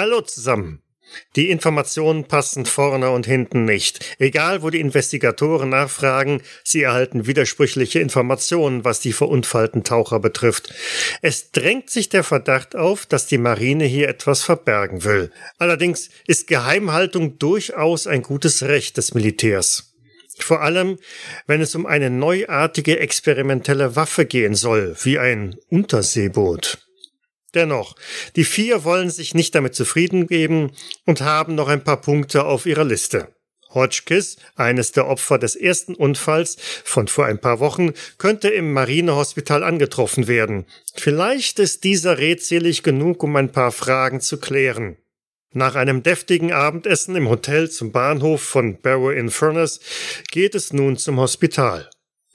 Hallo zusammen. Die Informationen passen vorne und hinten nicht. Egal, wo die Investigatoren nachfragen, sie erhalten widersprüchliche Informationen, was die verunfallten Taucher betrifft. Es drängt sich der Verdacht auf, dass die Marine hier etwas verbergen will. Allerdings ist Geheimhaltung durchaus ein gutes Recht des Militärs. Vor allem, wenn es um eine neuartige experimentelle Waffe gehen soll, wie ein Unterseeboot. Dennoch, die vier wollen sich nicht damit zufrieden geben und haben noch ein paar Punkte auf ihrer Liste. Hotchkiss, eines der Opfer des ersten Unfalls von vor ein paar Wochen, könnte im Marinehospital angetroffen werden. Vielleicht ist dieser redselig genug, um ein paar Fragen zu klären. Nach einem deftigen Abendessen im Hotel zum Bahnhof von Barrow in Furnace geht es nun zum Hospital.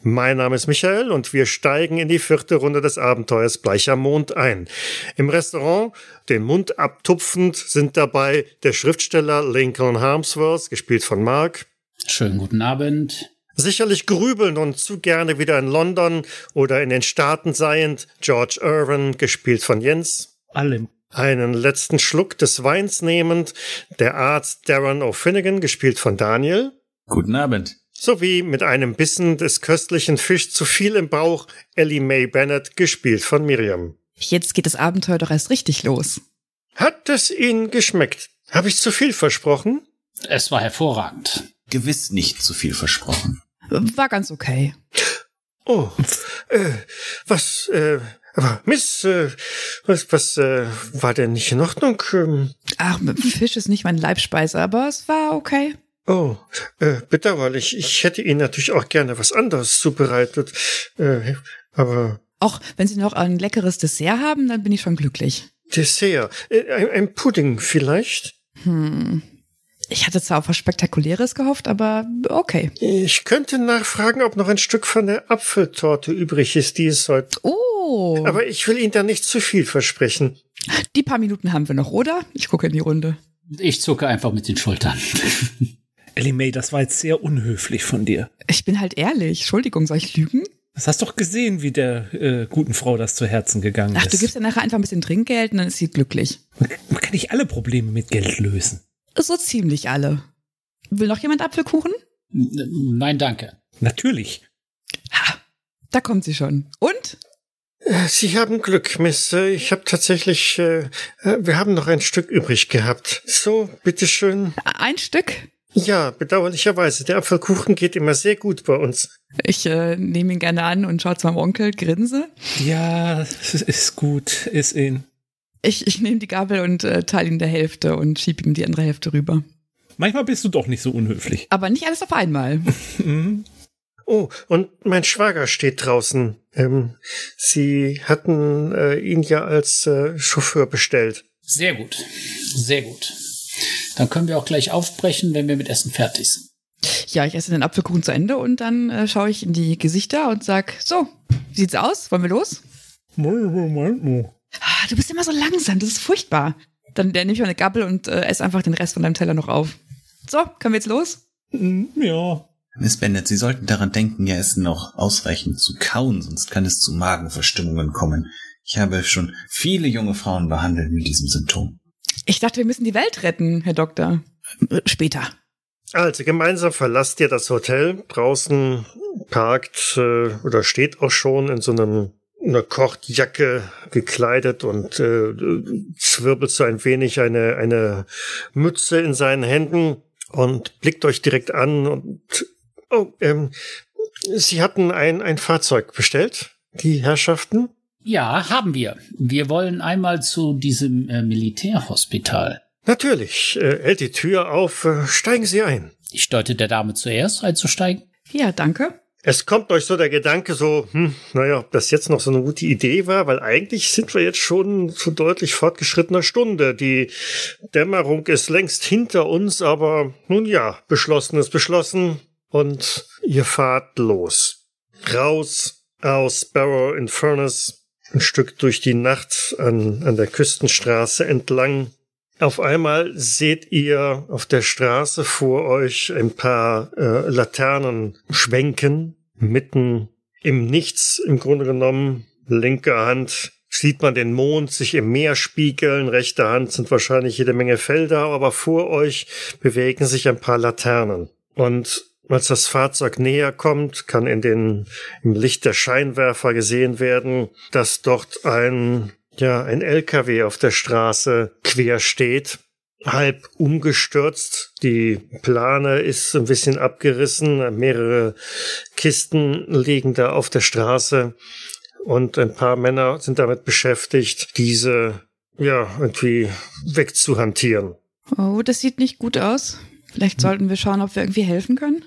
Mein Name ist Michael und wir steigen in die vierte Runde des Abenteuers Bleicher Mond ein. Im Restaurant, den Mund abtupfend, sind dabei der Schriftsteller Lincoln Harmsworth, gespielt von Mark. Schönen guten Abend. Sicherlich grübeln und zu gerne wieder in London oder in den Staaten seiend George Irwin, gespielt von Jens. Allem. Einen letzten Schluck des Weins nehmend, der Arzt Darren O'Finnigan, gespielt von Daniel. Guten Abend sowie mit einem Bissen des köstlichen Fisch zu viel im Bauch Ellie Mae Bennett, gespielt von Miriam. Jetzt geht das Abenteuer doch erst richtig los. Hat es Ihnen geschmeckt? Habe ich zu viel versprochen? Es war hervorragend. Gewiss nicht zu viel versprochen. War ganz okay. Oh, äh, was, äh, aber Miss, äh, was, was äh, war denn nicht in Ordnung? Ähm, Ach, Fisch ist nicht mein Leibspeise, aber es war okay. Oh, äh, bedauerlich. Ich hätte Ihnen natürlich auch gerne was anderes zubereitet. Äh, aber. Auch wenn Sie noch ein leckeres Dessert haben, dann bin ich schon glücklich. Dessert? Äh, ein, ein Pudding vielleicht? Hm. Ich hatte zwar auf was Spektakuläres gehofft, aber okay. Ich könnte nachfragen, ob noch ein Stück von der Apfeltorte übrig ist, die es heute. Oh. Aber ich will Ihnen da nicht zu viel versprechen. Die paar Minuten haben wir noch, oder? Ich gucke in die Runde. Ich zucke einfach mit den Schultern. Ellie May, das war jetzt sehr unhöflich von dir. Ich bin halt ehrlich. Entschuldigung, soll ich lügen? Das hast doch gesehen, wie der äh, guten Frau das zu Herzen gegangen Ach, ist. du gibst ja nachher einfach ein bisschen Trinkgeld und dann ist sie glücklich. Man kann nicht alle Probleme mit Geld lösen. So ziemlich alle. Will noch jemand Apfelkuchen? Nein, danke. Natürlich. Ha, da kommt sie schon. Und? Sie haben Glück, Miss. Ich habe tatsächlich, äh, äh, wir haben noch ein Stück übrig gehabt. So, bitteschön. Ein Stück? Ja, bedauerlicherweise. Der Apfelkuchen geht immer sehr gut bei uns. Ich äh, nehme ihn gerne an und schaue zu meinem Onkel, grinse. Ja, ist gut, ist in. Ich, ich nehme die Gabel und äh, teile ihn der Hälfte und schiebe ihm die andere Hälfte rüber. Manchmal bist du doch nicht so unhöflich. Aber nicht alles auf einmal. Mhm. Oh, und mein Schwager steht draußen. Ähm, Sie hatten äh, ihn ja als äh, Chauffeur bestellt. Sehr gut. Sehr gut. Dann können wir auch gleich aufbrechen, wenn wir mit Essen fertig sind. Ja, ich esse den Apfelkuchen zu Ende und dann äh, schaue ich in die Gesichter und sag, so, wie sieht's aus? Wollen wir los? Ah, du bist immer so langsam, das ist furchtbar. Dann dann nehme ich mal eine Gabel und äh, esse einfach den Rest von deinem Teller noch auf. So, können wir jetzt los? Ja. Miss Bennett, Sie sollten daran denken, Ihr Essen noch ausreichend zu kauen, sonst kann es zu Magenverstimmungen kommen. Ich habe schon viele junge Frauen behandelt mit diesem Symptom. Ich dachte, wir müssen die Welt retten, Herr Doktor. Äh, Später. Also gemeinsam verlasst ihr das Hotel. Draußen parkt äh, oder steht auch schon in so einem einer Kochtjacke gekleidet und äh, zwirbelt so ein wenig eine eine Mütze in seinen Händen und blickt euch direkt an und oh, ähm, Sie hatten ein ein Fahrzeug bestellt, die Herrschaften. Ja, haben wir. Wir wollen einmal zu diesem äh, Militärhospital. Natürlich. Äh, hält die Tür auf. Äh, steigen Sie ein. Ich deute der Dame zuerst einzusteigen. Ja, danke. Es kommt euch so der Gedanke so, hm, naja, ob das jetzt noch so eine gute Idee war, weil eigentlich sind wir jetzt schon zu deutlich fortgeschrittener Stunde. Die Dämmerung ist längst hinter uns, aber nun ja, beschlossen ist beschlossen und ihr fahrt los. Raus aus Barrow in Furnace, ein Stück durch die Nacht an, an der Küstenstraße entlang. Auf einmal seht ihr auf der Straße vor euch ein paar äh, Laternen schwenken, mitten im Nichts im Grunde genommen. Linke Hand sieht man den Mond sich im Meer spiegeln. Rechter Hand sind wahrscheinlich jede Menge Felder, aber vor euch bewegen sich ein paar Laternen. Und als das Fahrzeug näher kommt, kann in den, im Licht der Scheinwerfer gesehen werden, dass dort ein, ja, ein LKW auf der Straße quer steht halb umgestürzt. Die Plane ist ein bisschen abgerissen. Mehrere Kisten liegen da auf der Straße. Und ein paar Männer sind damit beschäftigt, diese, ja, irgendwie wegzuhantieren. Oh, das sieht nicht gut aus. Vielleicht sollten wir schauen, ob wir irgendwie helfen können.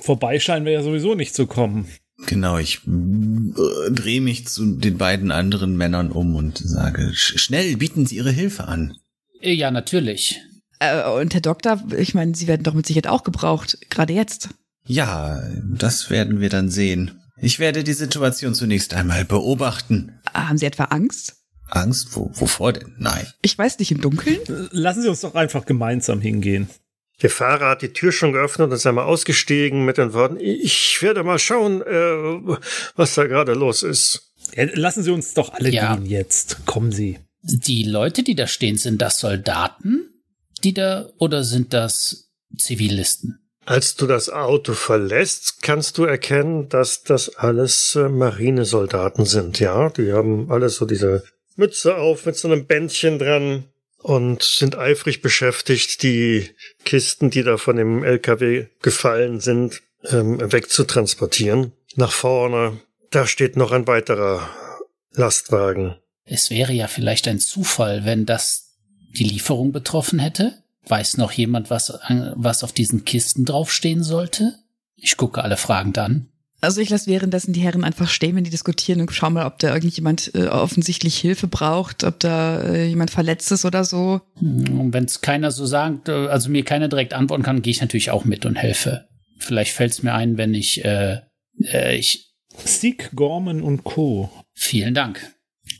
Vorbei scheinen wir ja sowieso nicht zu kommen. Genau, ich äh, drehe mich zu den beiden anderen Männern um und sage, schnell, bieten Sie Ihre Hilfe an. Ja, natürlich. Äh, und Herr Doktor, ich meine, Sie werden doch mit Sicherheit auch gebraucht, gerade jetzt. Ja, das werden wir dann sehen. Ich werde die Situation zunächst einmal beobachten. Haben Sie etwa Angst? Angst? Wo, wovor denn? Nein. Ich weiß nicht, im Dunkeln? Lassen Sie uns doch einfach gemeinsam hingehen. Der Fahrer hat die Tür schon geöffnet und ist einmal ausgestiegen mit den Worten, ich werde mal schauen, äh, was da gerade los ist. Ja, lassen Sie uns doch alle Ja. gehen jetzt. Kommen Sie. Die Leute, die da stehen, sind das Soldaten, die da, oder sind das Zivilisten? Als du das Auto verlässt, kannst du erkennen, dass das alles äh, Marinesoldaten sind, ja. Die haben alle so diese Mütze auf mit so einem Bändchen dran und sind eifrig beschäftigt, die Kisten, die da von dem LKW gefallen sind, ähm, wegzutransportieren. Nach vorne, da steht noch ein weiterer Lastwagen. Es wäre ja vielleicht ein Zufall, wenn das die Lieferung betroffen hätte. Weiß noch jemand, was, was auf diesen Kisten draufstehen sollte? Ich gucke alle fragend an. Also ich lasse währenddessen die Herren einfach stehen, wenn die diskutieren und schau mal, ob da irgendjemand äh, offensichtlich Hilfe braucht, ob da äh, jemand verletzt ist oder so. Und wenn es keiner so sagt, äh, also mir keiner direkt antworten kann, gehe ich natürlich auch mit und helfe. Vielleicht fällt es mir ein, wenn ich, äh, äh, ich, Sieg, Gorman und Co. vielen Dank.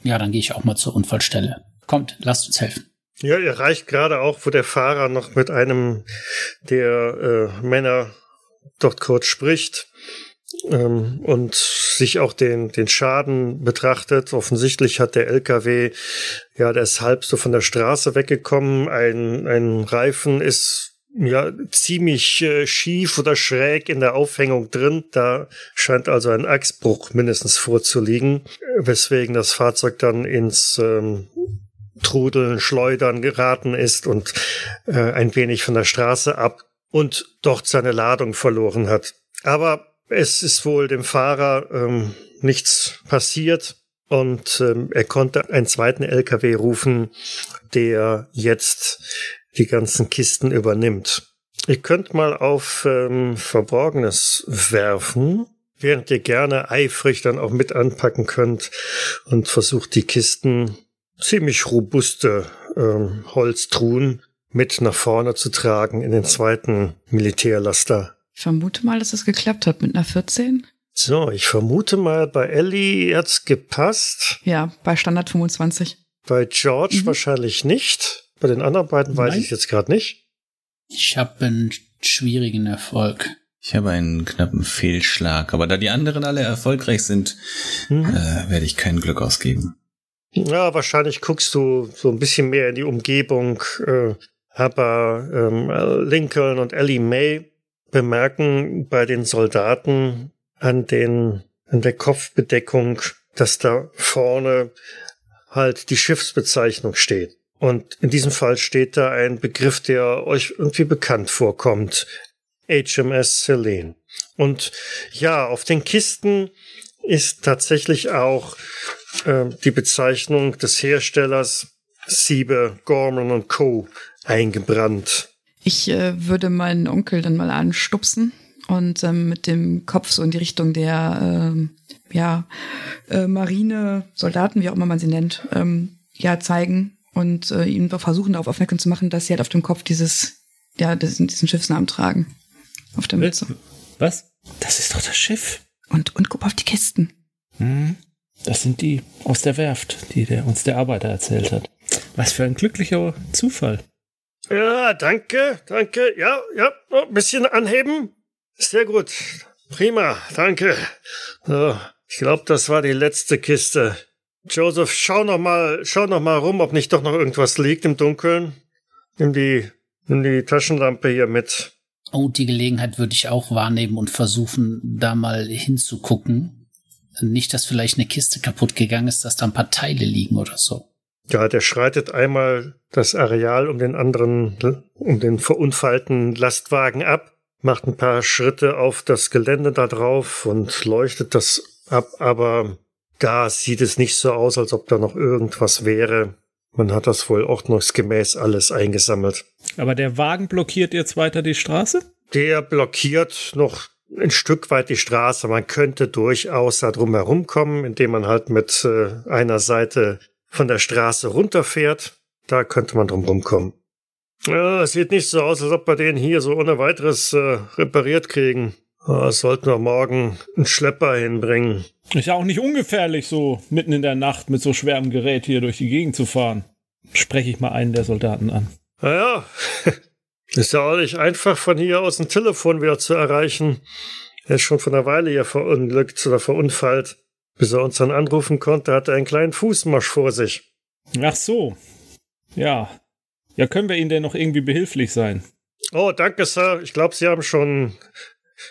Ja, dann gehe ich auch mal zur Unfallstelle. Kommt, lasst uns helfen. Ja, ihr reicht gerade auch, wo der Fahrer noch mit einem der äh, Männer dort kurz spricht ähm, und sich auch den, den Schaden betrachtet. Offensichtlich hat der LKW, ja, der ist halb so von der Straße weggekommen. Ein, ein Reifen ist ja ziemlich äh, schief oder schräg in der Aufhängung drin. Da scheint also ein Achsbruch mindestens vorzuliegen, weswegen das Fahrzeug dann ins ähm, Trudeln, Schleudern geraten ist und äh, ein wenig von der Straße ab und dort seine Ladung verloren hat. Aber es ist wohl dem Fahrer ähm, nichts passiert und ähm, er konnte einen zweiten LKW rufen, der jetzt die ganzen Kisten übernimmt. Ihr könnt mal auf ähm, Verborgenes werfen, während ihr gerne eifrig dann auch mit anpacken könnt und versucht die Kisten ziemlich robuste ähm, Holztruhen mit nach vorne zu tragen in den zweiten Militärlaster. Ich vermute mal, dass es geklappt hat mit einer 14. So, ich vermute mal, bei Ellie hat's gepasst, Ja, bei Standard 25. bei George Mhm. wahrscheinlich nicht. Bei den anderen beiden weiß Nein. ich jetzt gerade nicht. Ich habe einen schwierigen Erfolg. Ich habe einen knappen Fehlschlag, aber da die anderen alle erfolgreich sind, Mhm. äh, werde ich kein Glück ausgeben. Ja, wahrscheinlich guckst du so ein bisschen mehr in die Umgebung. Äh, aber ähm, Lincoln und Ellie May bemerken bei den Soldaten an den an der Kopfbedeckung, dass da vorne halt die Schiffsbezeichnung steht. Und in diesem Fall steht da ein Begriff, der euch irgendwie bekannt vorkommt. HMS Celine. Und ja, auf den Kisten ist tatsächlich auch äh, die Bezeichnung des Herstellers Siebe, Gorman Co. eingebrannt. Ich äh, würde meinen Onkel dann mal anstupsen und ähm, mit dem Kopf so in die Richtung der ähm, ja, äh, Marine, Soldaten, wie auch immer man sie nennt, ähm, ja, zeigen und äh, ihn versuchen darauf aufmerksam zu machen, dass sie halt auf dem Kopf dieses, ja, diesen, diesen Schiffsnamen tragen. Auf der Mütze. Was? Das ist doch das Schiff. Und, und guck auf die Kisten. Hm. Das sind die aus der Werft, die der, uns der Arbeiter erzählt hat. Was für ein glücklicher Zufall. Ja, danke, danke. Ja, ja, ein bisschen anheben. Sehr gut. Prima, danke. So, ich glaube, das war die letzte Kiste. Joseph, schau noch mal, schau noch mal rum, ob nicht doch noch irgendwas liegt im Dunkeln. Nimm die, nimm die Taschenlampe hier mit. Oh, die Gelegenheit würde ich auch wahrnehmen und versuchen, da mal hinzugucken. Nicht, dass vielleicht eine Kiste kaputt gegangen ist, dass da ein paar Teile liegen oder so. Ja, der schreitet einmal das Areal um den anderen, um den verunfallten Lastwagen ab, macht ein paar Schritte auf das Gelände da drauf und leuchtet das ab, aber da sieht es nicht so aus, als ob da noch irgendwas wäre. Man hat das wohl ordnungsgemäß alles eingesammelt. Aber der Wagen blockiert jetzt weiter die Straße? Der blockiert noch ein Stück weit die Straße. Man könnte durchaus da drum herumkommen, indem man halt mit äh, einer Seite von der Straße runterfährt. Da könnte man drum rumkommen. Ja, es sieht nicht so aus, als ob wir den hier so ohne weiteres äh, repariert kriegen. Ja, sollten wir morgen einen Schlepper hinbringen. Ist ja auch nicht ungefährlich, so mitten in der Nacht mit so schwerem Gerät hier durch die Gegend zu fahren. Spreche ich mal einen der Soldaten an. Naja, ist ja auch nicht einfach von hier aus ein Telefon wieder zu erreichen. Er ist schon von einer Weile hier verunglückt oder verunfallt. Bis er uns dann anrufen konnte, hatte er einen kleinen Fußmarsch vor sich. Ach so. Ja. Ja, können wir Ihnen denn noch irgendwie behilflich sein? Oh, danke, Sir. Ich glaube, Sie haben schon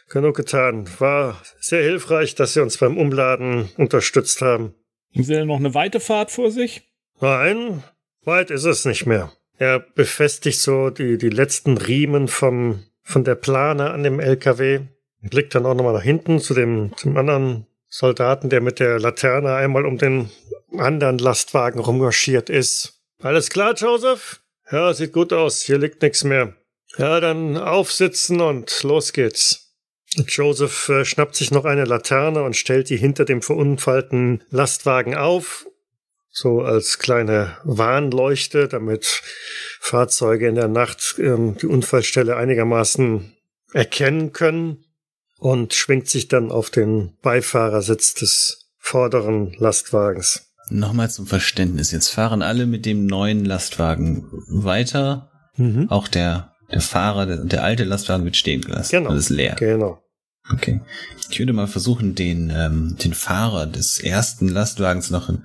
genug getan. War sehr hilfreich, dass Sie uns beim Umladen unterstützt haben. Haben Sie denn noch eine weite Fahrt vor sich? Nein, weit ist es nicht mehr. Er befestigt so die, die letzten Riemen vom, von der Plane an dem LKW. Blickt dann auch nochmal nach hinten zu dem, zum anderen Soldaten, der mit der Laterne einmal um den anderen Lastwagen rummarschiert ist. Alles klar, Joseph? Ja, sieht gut aus. Hier liegt nichts mehr. Ja, dann aufsitzen und los geht's. Joseph äh, schnappt sich noch eine Laterne und stellt die hinter dem verunfallten Lastwagen auf, so als kleine Warnleuchte, damit Fahrzeuge in der Nacht ähm, die Unfallstelle einigermaßen erkennen können und schwingt sich dann auf den Beifahrersitz des vorderen Lastwagens. Nochmal zum Verständnis. Jetzt fahren alle mit dem neuen Lastwagen weiter. Mhm. Auch der, der Fahrer, der, der alte Lastwagen wird stehen gelassen. Genau. Das ist leer. Genau. Okay. Ich würde mal versuchen, den, ähm, den Fahrer des ersten Lastwagens noch in,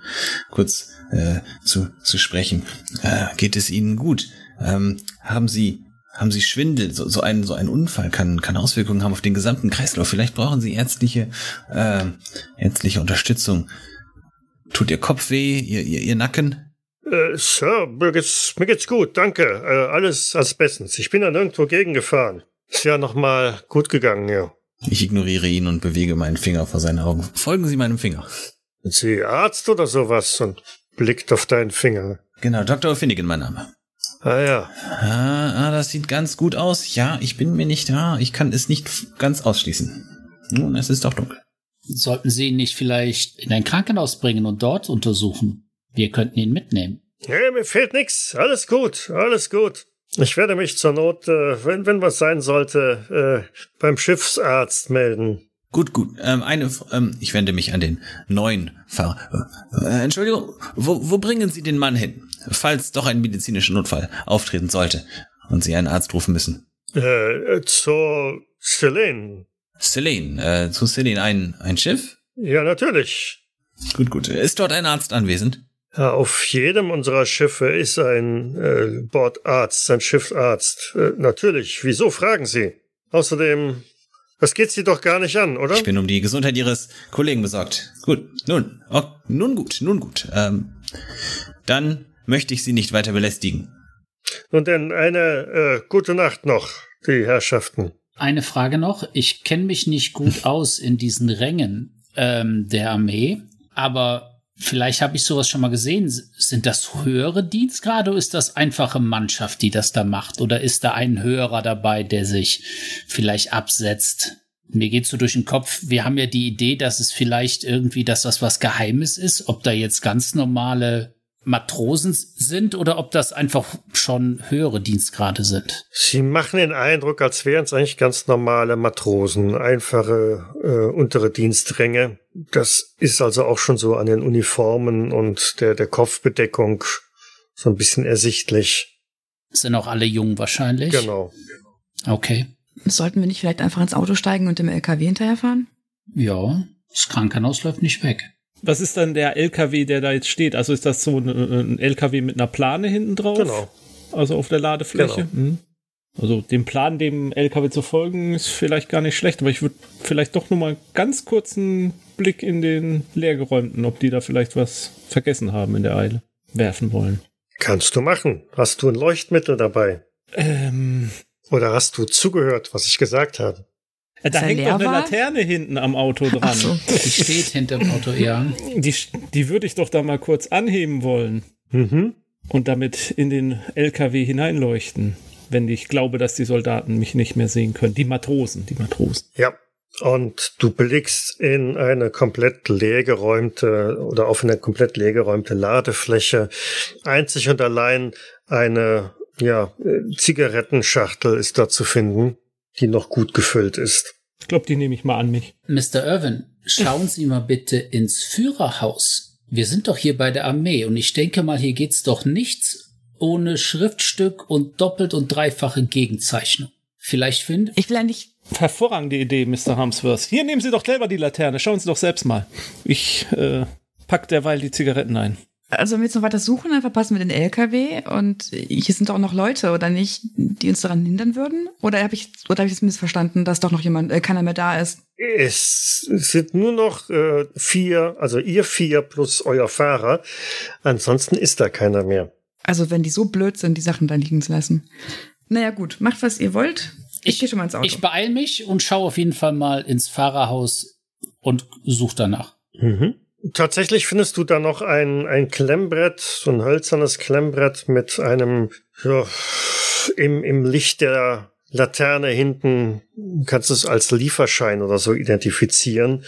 kurz äh, zu, zu sprechen. Äh, geht es Ihnen gut? Ähm, haben Sie haben Sie Schwindel? So, so, ein, so ein Unfall kann, kann Auswirkungen haben auf den gesamten Kreislauf. Vielleicht brauchen Sie ärztliche, äh, ärztliche Unterstützung. Tut Ihr Kopf weh, Ihr, Ihr, Ihr Nacken? Äh, Sir, mir geht's, mir geht's gut, danke. Äh, alles als bestens. Ich bin da nirgendwo gegengefahren. Ist ja nochmal gut gegangen, ja. Ich ignoriere ihn und bewege meinen Finger vor seinen Augen. Folgen Sie meinem Finger. Sind Sie Arzt oder sowas? Und blickt auf deinen Finger. Genau, Dr. Finnegan, mein Name. Ah ja. Ah, ah, das sieht ganz gut aus. Ja, ich bin mir nicht da. Ich kann es nicht ganz ausschließen. Nun, es ist doch dunkel. Sollten Sie ihn nicht vielleicht in ein Krankenhaus bringen und dort untersuchen? Wir könnten ihn mitnehmen. Hey, mir fehlt nichts. Alles gut, alles gut. Ich werde mich zur Not, äh, wenn, wenn was sein sollte, äh, beim Schiffsarzt melden. Gut, gut. Ähm, eine, ähm, ich wende mich an den neuen Fahrer. Äh, Entschuldigung, wo, wo bringen Sie den Mann hin, falls doch ein medizinischer Notfall auftreten sollte und Sie einen Arzt rufen müssen? Äh, zur Selene. Selene, äh, zu Selene ein, ein Schiff? Ja, natürlich. Gut, gut. Ist dort ein Arzt anwesend? Ja, auf jedem unserer Schiffe ist ein äh, Bordarzt, ein Schiffsarzt. Äh, natürlich. Wieso fragen Sie? Außerdem, das geht Sie doch gar nicht an, oder? Ich bin um die Gesundheit Ihres Kollegen besorgt. Gut, nun, oh, nun gut, nun gut. Ähm, dann möchte ich Sie nicht weiter belästigen. Nun denn, eine äh, gute Nacht noch, die Herrschaften. Eine Frage noch. Ich kenne mich nicht gut aus in diesen Rängen ähm, der Armee, aber Vielleicht habe ich sowas schon mal gesehen. Sind das höhere Dienstgrade oder ist das einfache Mannschaft, die das da macht? Oder ist da ein höherer dabei, der sich vielleicht absetzt? Mir geht so durch den Kopf, wir haben ja die Idee, dass es vielleicht irgendwie, dass das was Geheimes ist, ob da jetzt ganz normale Matrosen sind oder ob das einfach schon höhere Dienstgrade sind. Sie machen den Eindruck, als wären es eigentlich ganz normale Matrosen, einfache äh, untere Dienstränge. Das ist also auch schon so an den Uniformen und der, der Kopfbedeckung so ein bisschen ersichtlich. Sind auch alle jung wahrscheinlich? Genau. Okay. Sollten wir nicht vielleicht einfach ins Auto steigen und dem LKW hinterherfahren? Ja, das Krankenhaus läuft nicht weg. Was ist dann der LKW, der da jetzt steht? Also ist das so ein, ein LKW mit einer Plane hinten drauf? Genau. Also auf der Ladefläche? Genau. Mhm. Also dem Plan, dem LKW zu folgen, ist vielleicht gar nicht schlecht, aber ich würde vielleicht doch nur mal ganz kurzen Blick in den leergeräumten, ob die da vielleicht was vergessen haben in der Eile, werfen wollen. Kannst du machen. Hast du ein Leuchtmittel dabei? Ähm, Oder hast du zugehört, was ich gesagt habe? Äh, da hängt doch eine war? Laterne hinten am Auto dran. Ach so. Die steht hinter dem Auto, ja. Die, die würde ich doch da mal kurz anheben wollen Mhm. und damit in den LKW hineinleuchten, wenn ich glaube, dass die Soldaten mich nicht mehr sehen können. Die Matrosen, die Matrosen. Ja. Und du blickst in eine komplett leergeräumte oder auf eine komplett leergeräumte Ladefläche. Einzig und allein eine, ja, äh, Zigarettenschachtel ist da zu finden, die noch gut gefüllt ist. Ich glaube, die nehme ich mal an mich. Mr. Irwin, schauen Sie mal bitte ins Führerhaus. Wir sind doch hier bei der Armee und ich denke mal, hier geht's doch nichts ohne Schriftstück und doppelt und dreifache Gegenzeichnung. Vielleicht findet Ich will eigentlich, Hervorragende Idee, Mr. Harmsworth. Hier nehmen Sie doch selber die Laterne. Schauen Sie doch selbst mal. Ich äh, pack derweil die Zigaretten ein. Also wenn wir jetzt noch weiter suchen, dann verpassen wir den LKW und hier sind doch auch noch Leute, oder nicht, die uns daran hindern würden? Oder habe ich, oder habe ich das missverstanden, dass doch noch jemand, äh, keiner mehr da ist? Es sind nur noch äh, vier, also ihr vier plus euer Fahrer. Ansonsten ist da keiner mehr. Also wenn die so blöd sind, die Sachen da liegen zu lassen. Naja gut, macht was ihr wollt. Ich, gehe schon mal ins Auto. Ich beeil mich und schaue auf jeden Fall mal ins Fahrerhaus und suche danach. Mhm. Tatsächlich findest du da noch ein, ein Klemmbrett, so ein hölzernes Klemmbrett mit einem, ja, im, im Licht der Laterne hinten kannst du es als Lieferschein oder so identifizieren.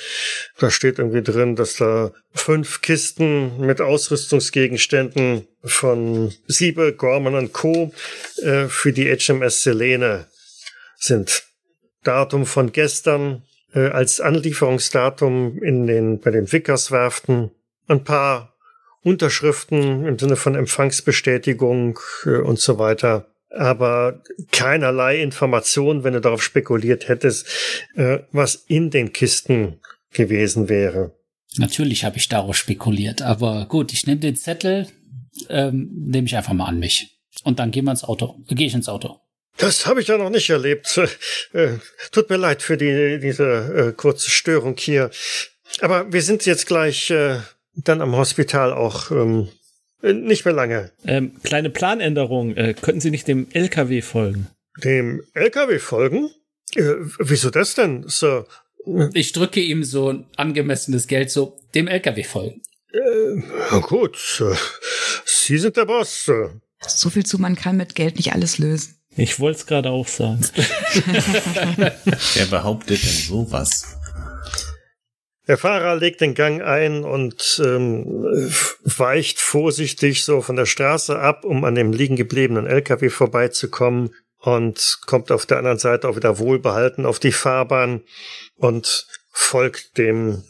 Da steht irgendwie drin, dass da fünf Kisten mit Ausrüstungsgegenständen von Siebe, Gorman und Co. Äh, für die HMS Selene sind. Datum von gestern äh, als Anlieferungsdatum in den, bei den Wickerswerften. Ein paar Unterschriften im Sinne von Empfangsbestätigung äh, und so weiter. Aber keinerlei Information, wenn du darauf spekuliert hättest, äh, was in den Kisten gewesen wäre. Natürlich habe ich darauf spekuliert, aber gut, ich nehme den Zettel, ähm, nehme ich einfach mal an mich. Und dann gehen wir ins Auto. Gehe ich ins Auto. Das habe ich ja noch nicht erlebt. Äh, tut mir leid für die, diese äh, kurze Störung hier. Aber wir sind jetzt gleich äh, dann am Hospital auch ähm, äh, nicht mehr lange. Ähm, kleine Planänderung. Äh, könnten Sie nicht dem LKW folgen? Dem LKW folgen? Wieso das denn, Sir? Ich drücke ihm so ein angemessenes Geld so dem LKW folgen. Äh, na gut, Sie sind der Boss. Sir. so viel zu, man kann mit Geld nicht alles lösen. Ich wollte es gerade auch sagen. Wer behauptet denn sowas? Der Fahrer legt den Gang ein und ähm, weicht vorsichtig so von der Straße ab, um an dem liegen gebliebenen LKW vorbeizukommen und kommt auf der anderen Seite auch wieder wohlbehalten auf die Fahrbahn und folgt dem,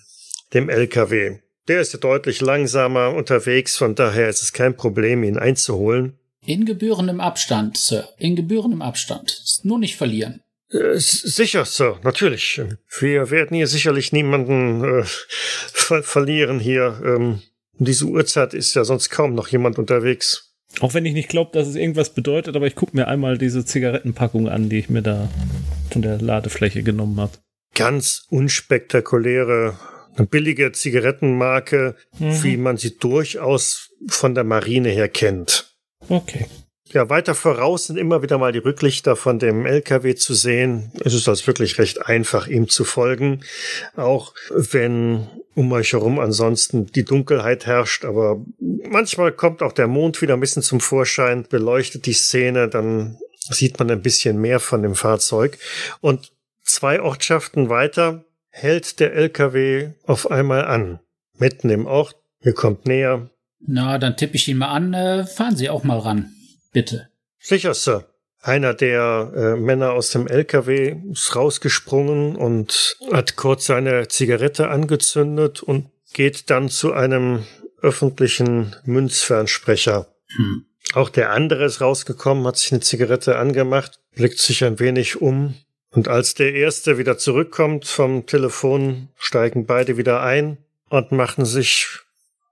dem LKW. Der ist ja deutlich langsamer unterwegs, von daher ist es kein Problem, ihn einzuholen. In gebührendem Abstand, Sir. In gebührendem Abstand. Nur nicht verlieren. Äh, Sicher, Sir, natürlich. Wir werden hier sicherlich niemanden äh, ver verlieren hier. Ähm, um diese Uhrzeit ist ja sonst kaum noch jemand unterwegs. Auch wenn ich nicht glaube, dass es irgendwas bedeutet, aber ich gucke mir einmal diese Zigarettenpackung an, die ich mir da von der Ladefläche genommen habe. Ganz unspektakuläre, eine billige Zigarettenmarke, wie man sie durchaus von der Marine her kennt. Okay. Ja, weiter voraus sind immer wieder mal die Rücklichter von dem LKW zu sehen. Es ist also wirklich recht einfach, ihm zu folgen. Auch wenn um euch herum ansonsten die Dunkelheit herrscht. Aber manchmal kommt auch der Mond wieder ein bisschen zum Vorschein, beleuchtet die Szene, dann sieht man ein bisschen mehr von dem Fahrzeug. Und zwei Ortschaften weiter hält der LKW auf einmal an. Mitten im Ort. Ihr kommt näher. Na, dann tippe ich ihn mal an. Äh, fahren Sie auch mal ran. Bitte. Sicher, Sir. Einer der äh, Männer aus dem LKW ist rausgesprungen und hat kurz seine Zigarette angezündet und geht dann zu einem öffentlichen Münzfernsprecher. Hm. Auch der andere ist rausgekommen, hat sich eine Zigarette angemacht, blickt sich ein wenig um. Und als der erste wieder zurückkommt vom Telefon, steigen beide wieder ein und machen sich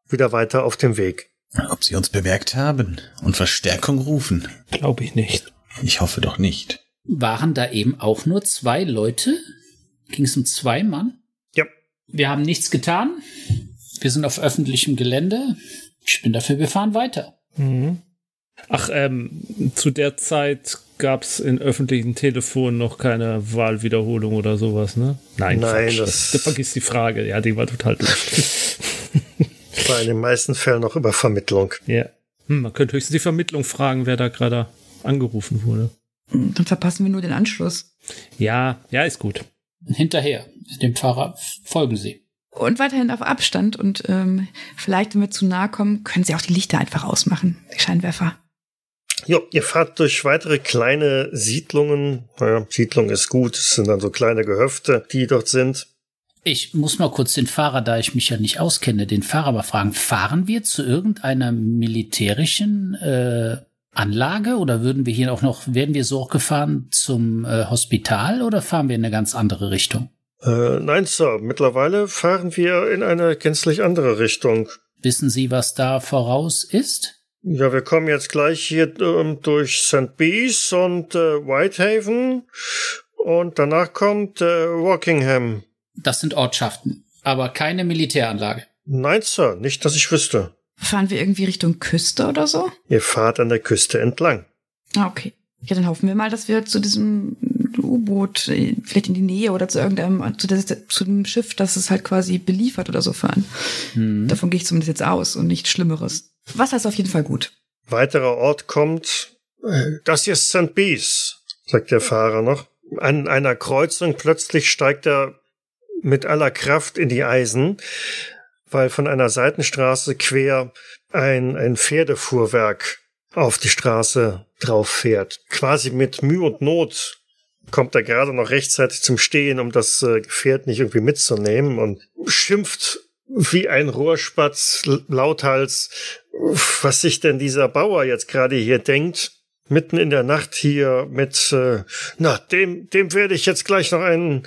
wieder weiter auf den Weg. Ob sie uns bemerkt haben und Verstärkung rufen? Glaube ich nicht. Ich hoffe doch nicht. Waren da eben auch nur zwei Leute? Ging es um zwei Mann? Ja. Wir haben nichts getan. Wir sind auf öffentlichem Gelände. Ich bin dafür, wir fahren weiter. Mhm. Ach, ähm, zu der Zeit gab es in öffentlichen Telefonen noch keine Wahlwiederholung oder sowas, ne? Nein, Nein, Quatsch, das- das, vergiss die Frage. Ja, die war total doof. War in den meisten Fällen noch über Vermittlung. ja. Hm, man könnte höchstens die Vermittlung fragen, wer da gerade angerufen wurde. Dann verpassen wir nur den Anschluss. Ja, ja, ist gut. Hinterher. Dem Fahrer folgen Sie. Und weiterhin auf Abstand und ähm, vielleicht, wenn wir zu nahe kommen, können sie auch die Lichter einfach ausmachen, die Scheinwerfer. Jo, ihr fahrt durch weitere kleine Siedlungen. Naja, Siedlung ist gut. Es sind dann so kleine Gehöfte, die dort sind. Ich muss mal kurz den Fahrer, da ich mich ja nicht auskenne, den Fahrer mal fragen, fahren wir zu irgendeiner militärischen äh, Anlage oder würden wir hier auch noch, werden wir so auch gefahren zum äh, Hospital oder fahren wir in eine ganz andere Richtung? Äh, nein, Sir. Mittlerweile fahren wir in eine gänzlich andere Richtung. Wissen Sie, was da voraus ist? Ja, wir kommen jetzt gleich hier ähm, durch St. Bees und äh, Whitehaven und danach kommt äh, Rockingham. Das sind Ortschaften, aber keine Militäranlage. Nein, Sir, nicht, dass ich wüsste. Fahren wir irgendwie Richtung Küste oder so? Ihr fahrt an der Küste entlang. Ah, okay. Ja, dann hoffen wir mal, dass wir zu diesem U-Boot, äh, vielleicht in die Nähe oder zu irgendeinem, zu, der, zu dem Schiff, das es halt quasi beliefert oder so fahren. Hm. Davon gehe ich zumindest jetzt aus und nichts Schlimmeres. Wasser ist auf jeden Fall gut. Weiterer Ort kommt. äh, Das hier ist St. Bees, sagt der Fahrer noch. An einer Kreuzung plötzlich steigt er mit aller Kraft in die Eisen, weil von einer Seitenstraße quer ein, ein Pferdefuhrwerk auf die Straße drauf fährt. Quasi mit Mühe und Not kommt er gerade noch rechtzeitig zum Stehen, um das äh, Gefährt nicht irgendwie mitzunehmen und schimpft wie ein Rohrspatz lauthals, was sich denn dieser Bauer jetzt gerade hier denkt. Mitten in der Nacht hier mit, äh, na, dem, dem werde ich jetzt gleich noch einen,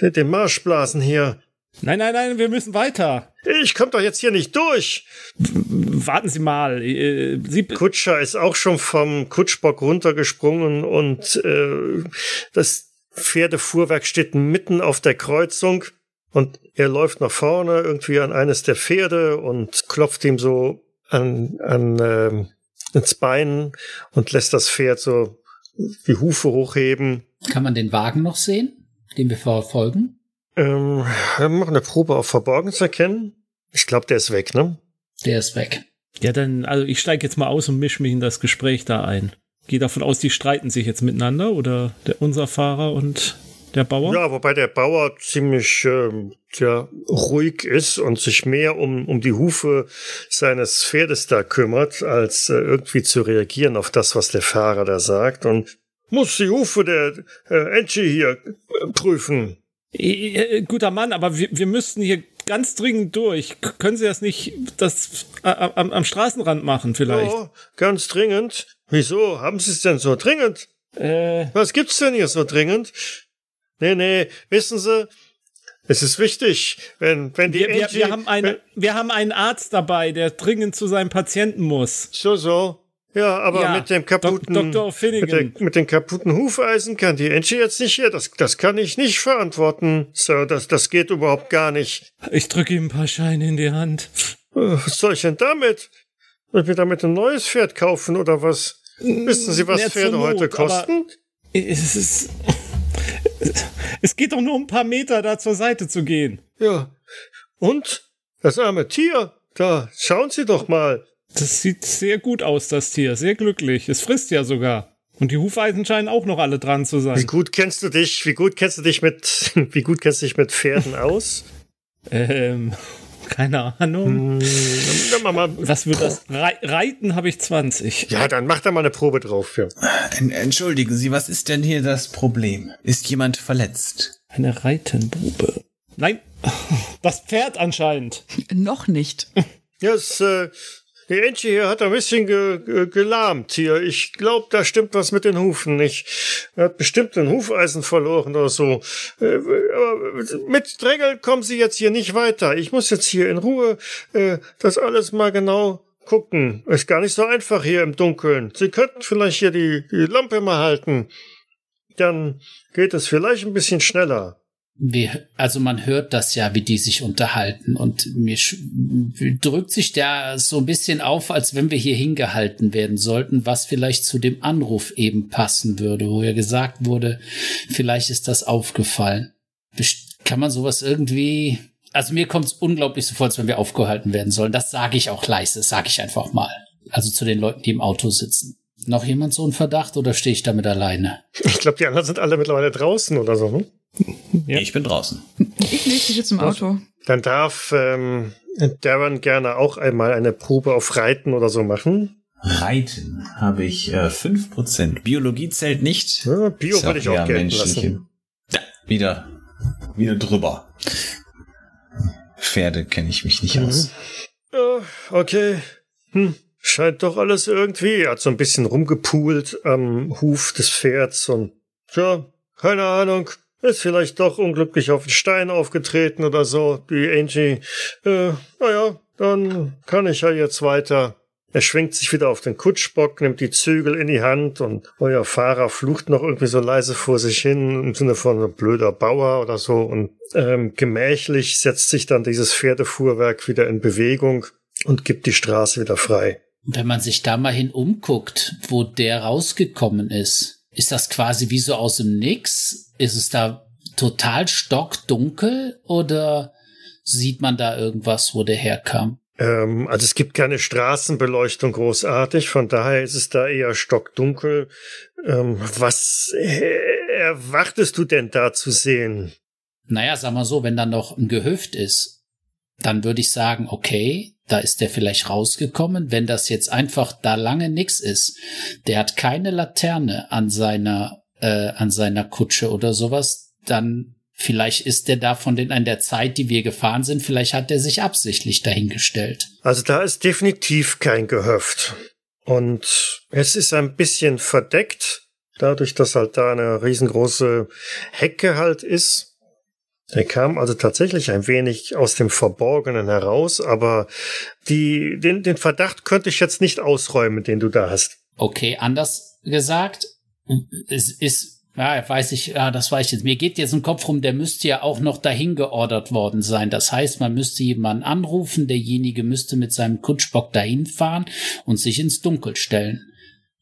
den Marsch blasen hier. Nein, nein, nein, wir müssen weiter. Ich komm doch jetzt hier nicht durch. Warten Sie mal. äh, Sie, Kutscher ist auch schon vom Kutschbock runtergesprungen und äh, das Pferdefuhrwerk steht mitten auf der Kreuzung und er läuft nach vorne irgendwie an eines der Pferde und klopft ihm so an, an ähm, ins Bein und lässt das Pferd so die Hufe hochheben. Kann man den Wagen noch sehen, den wir verfolgen? Ähm, wir machen eine Probe auf Verborgen zu erkennen. Ich glaube, der ist weg, ne? Der ist weg. ja, dann, also ich steige jetzt mal aus und mische mich in das Gespräch da ein. Gehe davon aus, die streiten sich jetzt miteinander oder der, unser Fahrer und der Bauer? Ja, wobei der Bauer ziemlich ähm, ja, ruhig ist und sich mehr um, um die Hufe seines Pferdes da kümmert, als äh, irgendwie zu reagieren auf das, was der Fahrer da sagt. Und muss die Hufe der äh, Enchi hier äh, prüfen. Äh, guter Mann, aber wir, wir müssten hier ganz dringend durch. K können Sie das nicht das, äh, am, am Straßenrand machen vielleicht? Oh, ganz dringend. Wieso? Haben Sie es denn so dringend? Äh, Was gibt's denn hier so dringend? Nee, nee, wissen Sie, es ist wichtig, wenn, wenn die wir, wir, Enchi- wir, haben eine, wir haben einen Arzt dabei, der dringend zu seinem Patienten muss. So, so. Ja, aber Ja, mit dem kaputten, Dok- mit, der, mit den kaputten Hufeisen kann die Enchi jetzt nicht hier. Das, das kann ich nicht verantworten, Sir. Das, das geht überhaupt gar nicht. Ich drücke ihm ein paar Scheine in die Hand. Äh, Was soll ich denn damit? Soll ich mir damit ein neues Pferd kaufen oder was? Wissen Sie, was Pferde heute Not, aber- kosten? Es ist. Es geht doch nur um ein paar Meter da zur Seite zu gehen. Ja. Und? Das arme Tier. Da, schauen Sie doch mal. Das sieht sehr gut aus, das Tier. Sehr glücklich. Es frisst ja sogar. Und die Hufeisen scheinen auch noch alle dran zu Wie sein. gut kennst du dich, wie gut kennst du dich mit, wie gut kennst du dich mit Pferden aus? Ähm, keine Ahnung. Hm, dann mach mal, Was wird das? Rei Reiten habe ich 20. ja, dann mach da mal eine Probe drauf. Ja. En- Entschuldigen Sie, was ist denn hier das Problem? Ist jemand verletzt? Eine Reitenbube. Nein, das Pferd anscheinend. Noch nicht. Ja, es, äh, die Entche hier hat ein bisschen ge ge gelahmt hier. Ich glaube, da stimmt was mit den Hufen nicht. Er hat bestimmt ein Hufeisen verloren oder so. Äh, aber mit Drängel kommen Sie jetzt hier nicht weiter. Ich muss jetzt hier in Ruhe äh, das alles mal genau gucken. Ist gar nicht so einfach hier im Dunkeln. Sie könnten vielleicht hier die, die Lampe mal halten. Dann geht es vielleicht ein bisschen schneller. Wir, also man hört das ja, wie die sich unterhalten und mir drückt sich der so ein bisschen auf, als wenn wir hier hingehalten werden sollten, was vielleicht zu dem Anruf eben passen würde, wo ja gesagt wurde, vielleicht ist das aufgefallen. Kann man sowas irgendwie, also mir kommt es unglaublich so vor, als wenn wir aufgehalten werden sollen. Das sage ich auch leise, sage ich einfach mal. Also zu den Leuten, die im Auto sitzen. Noch jemand so einen Verdacht oder stehe ich damit alleine? Ich glaube, die anderen sind alle mittlerweile draußen oder so, ne? Ja. Ich bin draußen. Ich nicht, ich sitze im Auto. Dann darf ähm, Darren gerne auch einmal eine Probe auf Reiten oder so machen. Reiten habe ich äh, 5%. Biologie zählt nicht. Ja, Bio würde ich auch gerne lassen. Ja, wieder, wieder drüber. Pferde kenne ich mich nicht mhm. aus. Ja, okay. Hm. Scheint doch alles irgendwie. Er hat so ein bisschen rumgepult am Huf des Pferds und ja, keine Ahnung. Ist vielleicht doch unglücklich auf den Stein aufgetreten oder so, die Angie. Äh, naja, dann kann ich ja jetzt weiter. Er schwingt sich wieder auf den Kutschbock, nimmt die Zügel in die Hand und euer Fahrer flucht noch irgendwie so leise vor sich hin, im Sinne von blöder Bauer oder so. Und ähm, gemächlich setzt sich dann dieses Pferdefuhrwerk wieder in Bewegung und gibt die Straße wieder frei. Wenn man sich da mal hin umguckt, wo der rausgekommen ist, ist das quasi wie so aus dem Nix? Ist es da total stockdunkel oder sieht man da irgendwas, wo der herkam? Ähm, also es gibt keine Straßenbeleuchtung großartig, von daher ist es da eher stockdunkel. Ähm, was äh, erwartest du denn da zu sehen? Naja, sag mal so, wenn da noch ein Gehöft ist, dann würde ich sagen, okay, da ist der vielleicht rausgekommen. Wenn das jetzt einfach da lange nix ist, der hat keine Laterne an seiner, äh, an seiner Kutsche oder sowas, dann vielleicht ist der da von den, an der Zeit, die wir gefahren sind, vielleicht hat der sich absichtlich dahingestellt. Also da ist definitiv kein Gehöft. Und es ist ein bisschen verdeckt, dadurch, dass halt da eine riesengroße Hecke halt ist. Er kam also tatsächlich ein wenig aus dem Verborgenen heraus, aber die, den, den Verdacht könnte ich jetzt nicht ausräumen, den du da hast. Okay, anders gesagt, es ist, ja, weiß ich, ja, das weiß ich jetzt. Mir geht jetzt im Kopf rum, der müsste ja auch noch dahin geordert worden sein. Das heißt, man müsste jemanden anrufen, derjenige müsste mit seinem Kutschbock dahin fahren und sich ins Dunkel stellen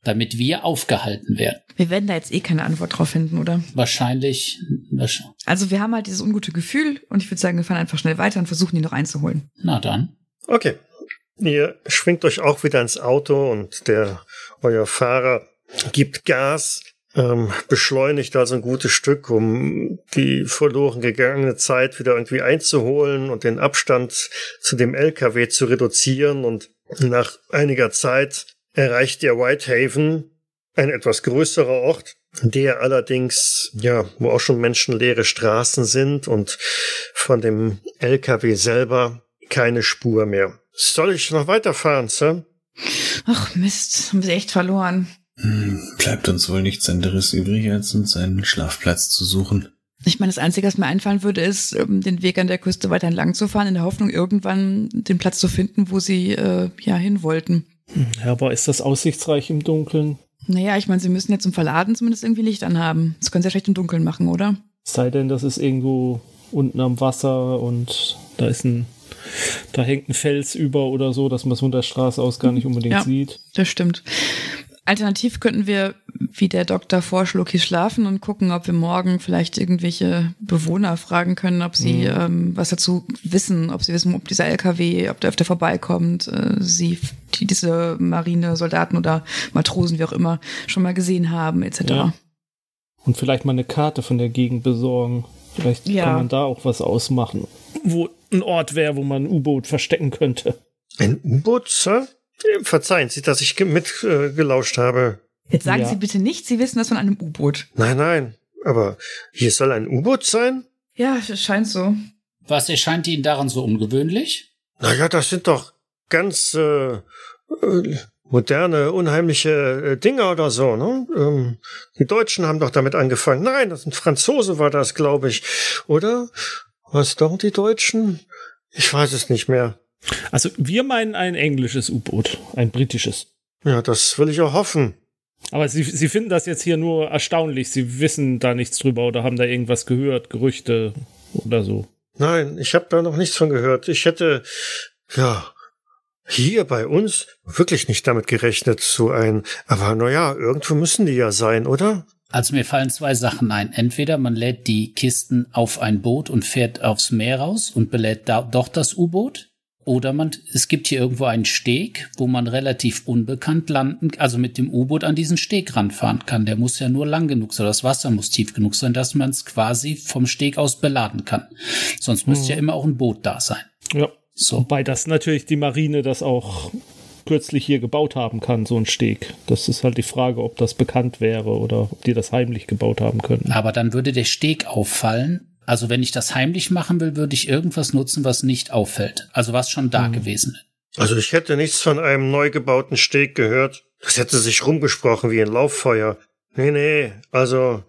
damit wir aufgehalten werden. Wir werden da jetzt eh keine Antwort drauf finden, oder? Wahrscheinlich. Also wir haben halt dieses ungute Gefühl und ich würde sagen, wir fahren einfach schnell weiter und versuchen, ihn noch einzuholen. Na dann. Okay. Ihr schwingt euch auch wieder ins Auto und der euer Fahrer gibt Gas, ähm, beschleunigt also ein gutes Stück, um die verloren gegangene Zeit wieder irgendwie einzuholen und den Abstand zu dem LKW zu reduzieren und nach einiger Zeit erreicht ihr Whitehaven, ein etwas größerer Ort, der allerdings, ja, wo auch schon menschenleere Straßen sind und von dem LKW selber keine Spur mehr. Soll ich noch weiterfahren, Sir? Ach Mist, haben wir echt verloren. Hm, bleibt uns wohl nichts anderes übrig, als uns einen Schlafplatz zu suchen. Ich meine, das Einzige, was mir einfallen würde, ist, ähm, den Weg an der Küste weiter entlang zu fahren, in der Hoffnung, irgendwann den Platz zu finden, wo sie äh, ja hin wollten. Ja, aber ist das aussichtsreich im Dunkeln? Naja, ich meine, sie müssen ja zum Verladen zumindest irgendwie Licht anhaben. Das können sie ja schlecht im Dunkeln machen, oder? Sei denn, das ist irgendwo unten am Wasser und da ist ein, da hängt ein Fels über oder so, dass man es von der Straße aus gar nicht unbedingt ja, sieht. Das stimmt. Alternativ könnten wir, wie der Doktor vorschlug, hier schlafen und gucken, ob wir morgen vielleicht irgendwelche Bewohner fragen können, ob sie mhm. ähm, was dazu wissen, ob sie wissen, ob dieser LKW, ob der öfter vorbeikommt, äh, sie die, diese Marine-Soldaten oder Matrosen, wie auch immer, schon mal gesehen haben, etc. Ja. Und vielleicht mal eine Karte von der Gegend besorgen. Vielleicht ja. kann man da auch was ausmachen. Wo ein Ort wäre, wo man ein U-Boot verstecken könnte. Ein U-Boot, Sir? Verzeihen Sie, dass ich mitgelauscht äh, habe. Jetzt sagen ja. Sie bitte nicht, Sie wissen das von einem U-Boot. Nein, nein. Aber hier soll ein U-Boot sein? Ja, es scheint so. Was erscheint Ihnen daran so ungewöhnlich? Naja, das sind doch ganz äh, äh, moderne, unheimliche äh, Dinger oder so, ne? Ähm, die Deutschen haben doch damit angefangen. Nein, das ist ein Franzose war das, glaube ich. Oder? Was doch die Deutschen? Ich weiß es nicht mehr. Also wir meinen ein englisches U-Boot, ein britisches. Ja, das will ich auch hoffen. Aber Sie, Sie finden das jetzt hier nur erstaunlich. Sie wissen da nichts drüber oder haben da irgendwas gehört, Gerüchte oder so. Nein, ich habe da noch nichts von gehört. Ich hätte, ja, hier bei uns wirklich nicht damit gerechnet, so ein. Aber naja, irgendwo müssen die ja sein, oder? Also mir fallen zwei Sachen ein. Entweder man lädt die Kisten auf ein Boot und fährt aufs Meer raus und belädt da doch das U-Boot. Oder man, es gibt hier irgendwo einen Steg, wo man relativ unbekannt landen, also mit dem U-Boot an diesen Steg ranfahren kann. Der muss ja nur lang genug sein, das Wasser muss tief genug sein, dass man es quasi vom Steg aus beladen kann. Sonst müsste ja immer auch ein Boot da sein. Ja. So. Wobei das natürlich die Marine das auch kürzlich hier gebaut haben kann, so ein Steg. Das ist halt die Frage, ob das bekannt wäre oder ob die das heimlich gebaut haben könnten. Aber dann würde der Steg auffallen. Also wenn ich das heimlich machen will, würde ich irgendwas nutzen, was nicht auffällt. Also was schon da gewesen ist. Also ich hätte nichts von einem neu gebauten Steg gehört. Das hätte sich rumgesprochen wie ein Lauffeuer. Nee, nee, also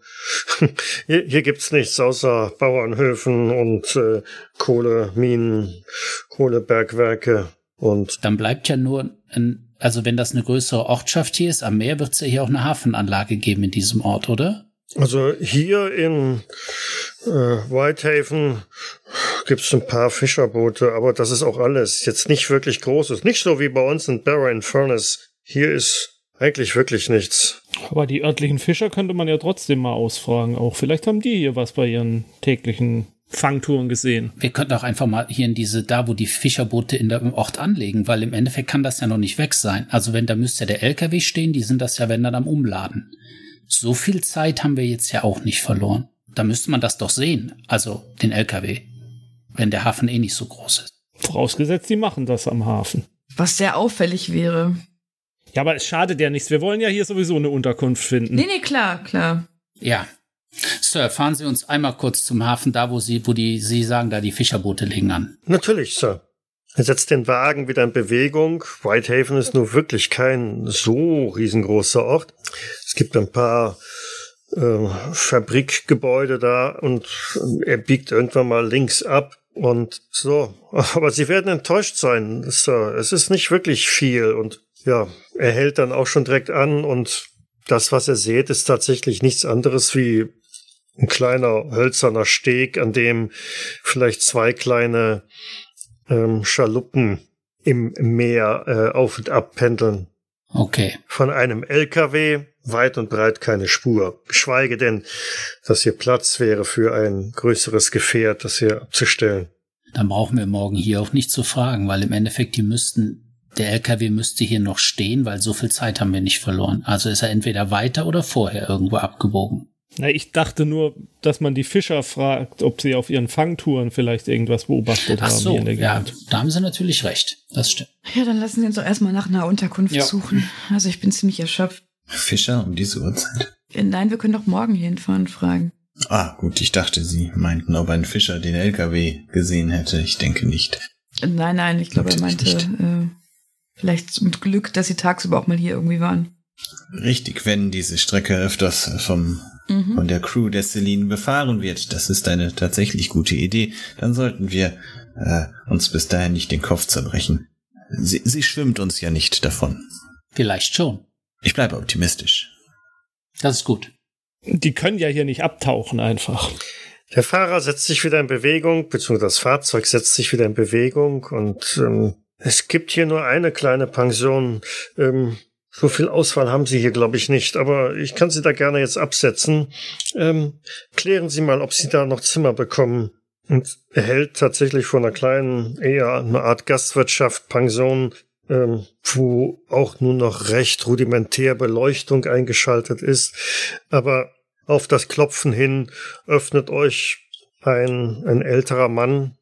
hier, hier gibt's nichts außer Bauernhöfen und äh, Kohleminen, Kohlebergwerke und Dann bleibt ja nur ein, also wenn das eine größere Ortschaft hier ist, am Meer wird es ja hier auch eine Hafenanlage geben in diesem Ort, oder? Also hier in äh, Whitehaven gibt's ein paar Fischerboote, aber das ist auch alles. Jetzt nicht wirklich Großes. Nicht so wie bei uns in Barrow in Furnace. Hier ist eigentlich wirklich nichts. Aber die örtlichen Fischer könnte man ja trotzdem mal ausfragen. Auch vielleicht haben die hier was bei ihren täglichen Fangtouren gesehen. Wir könnten auch einfach mal hier in diese, da wo die Fischerboote in der, im Ort anlegen, weil im Endeffekt kann das ja noch nicht weg sein. Also wenn, da müsste der LKW stehen, die sind das ja, wenn dann am Umladen. So viel Zeit haben wir jetzt ja auch nicht verloren. Da müsste man das doch sehen, also den LKW, wenn der Hafen eh nicht so groß ist. Vorausgesetzt, die machen das am Hafen. Was sehr auffällig wäre. Ja, aber es schadet ja nichts. Wir wollen ja hier sowieso eine Unterkunft finden. Nee, nee, klar, klar. Ja. Sir, fahren Sie uns einmal kurz zum Hafen, da wo Sie, wo die, Sie sagen, da die Fischerboote legen an. Natürlich, Sir. Er setzt den Wagen wieder in Bewegung. Whitehaven ist nur wirklich kein so riesengroßer Ort. Es gibt ein paar äh, Fabrikgebäude da und er biegt irgendwann mal links ab und so. Aber Sie werden enttäuscht sein, Sir. Es ist nicht wirklich viel und ja, er hält dann auch schon direkt an und das, was er seht, ist tatsächlich nichts anderes wie ein kleiner hölzerner Steg, an dem vielleicht zwei kleine ähm, Schaluppen im Meer äh, auf und ab pendeln. Okay. Von einem LKW weit und breit keine Spur. Geschweige denn, dass hier Platz wäre für ein größeres Gefährt, das hier abzustellen. Dann brauchen wir morgen hier auch nicht zu fragen, weil im Endeffekt die müssten, der LKW müsste hier noch stehen, weil so viel Zeit haben wir nicht verloren. Also ist er entweder weiter oder vorher irgendwo abgebogen. Na, ich dachte nur, dass man die Fischer fragt, ob sie auf ihren Fangtouren vielleicht irgendwas beobachtet Ach haben so, ja, da haben Sie natürlich recht. Das stimmt. Ja, dann lassen Sie uns doch erstmal nach einer Unterkunft Ja. suchen. Also ich bin ziemlich erschöpft. Fischer um diese Uhrzeit? Äh, Nein, wir können doch morgen hier hinfahren und fragen. Ah, gut, ich dachte, Sie meinten, ob ein Fischer den LKW gesehen hätte. Ich denke nicht. Äh, Nein, nein, ich glaube, er meinte äh, vielleicht mit Glück, dass Sie tagsüber auch mal hier irgendwie waren. Richtig, wenn diese Strecke öfters vom, Mhm. von der Crew der Celine befahren wird, das ist eine tatsächlich gute Idee, dann sollten wir äh, uns bis dahin nicht den Kopf zerbrechen. Sie, sie schwimmt uns ja nicht davon. Vielleicht schon. Ich bleibe optimistisch. Das ist gut. Die können ja hier nicht abtauchen einfach. Der Fahrer setzt sich wieder in Bewegung, beziehungsweise das Fahrzeug setzt sich wieder in Bewegung und ähm, es gibt hier nur eine kleine Pension. Ähm, so viel Auswahl haben Sie hier, glaube ich, nicht, aber ich kann Sie da gerne jetzt absetzen. Ähm, klären Sie mal, ob Sie da noch Zimmer bekommen. Und er hält tatsächlich vor einer kleinen, eher eine Art Gastwirtschaft, Pension, ähm, wo auch nur noch recht rudimentär Beleuchtung eingeschaltet ist. Aber auf das Klopfen hin öffnet euch ein, ein älterer Mann.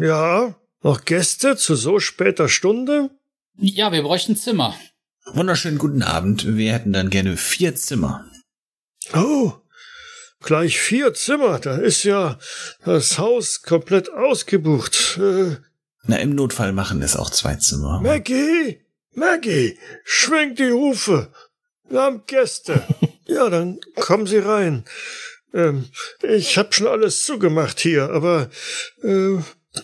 Ja, noch Gäste zu so später Stunde? Ja, wir bräuchten Zimmer. Wunderschönen guten Abend. Wir hätten dann gerne vier Zimmer. Oh, gleich vier Zimmer. Da ist ja das Haus komplett ausgebucht. Äh, Na, im Notfall machen es auch zwei Zimmer. Maggie! Maggie! Schwenk die Hufe! Wir haben Gäste. ja, dann kommen Sie rein. Ähm, ich hab schon alles zugemacht hier, aber äh,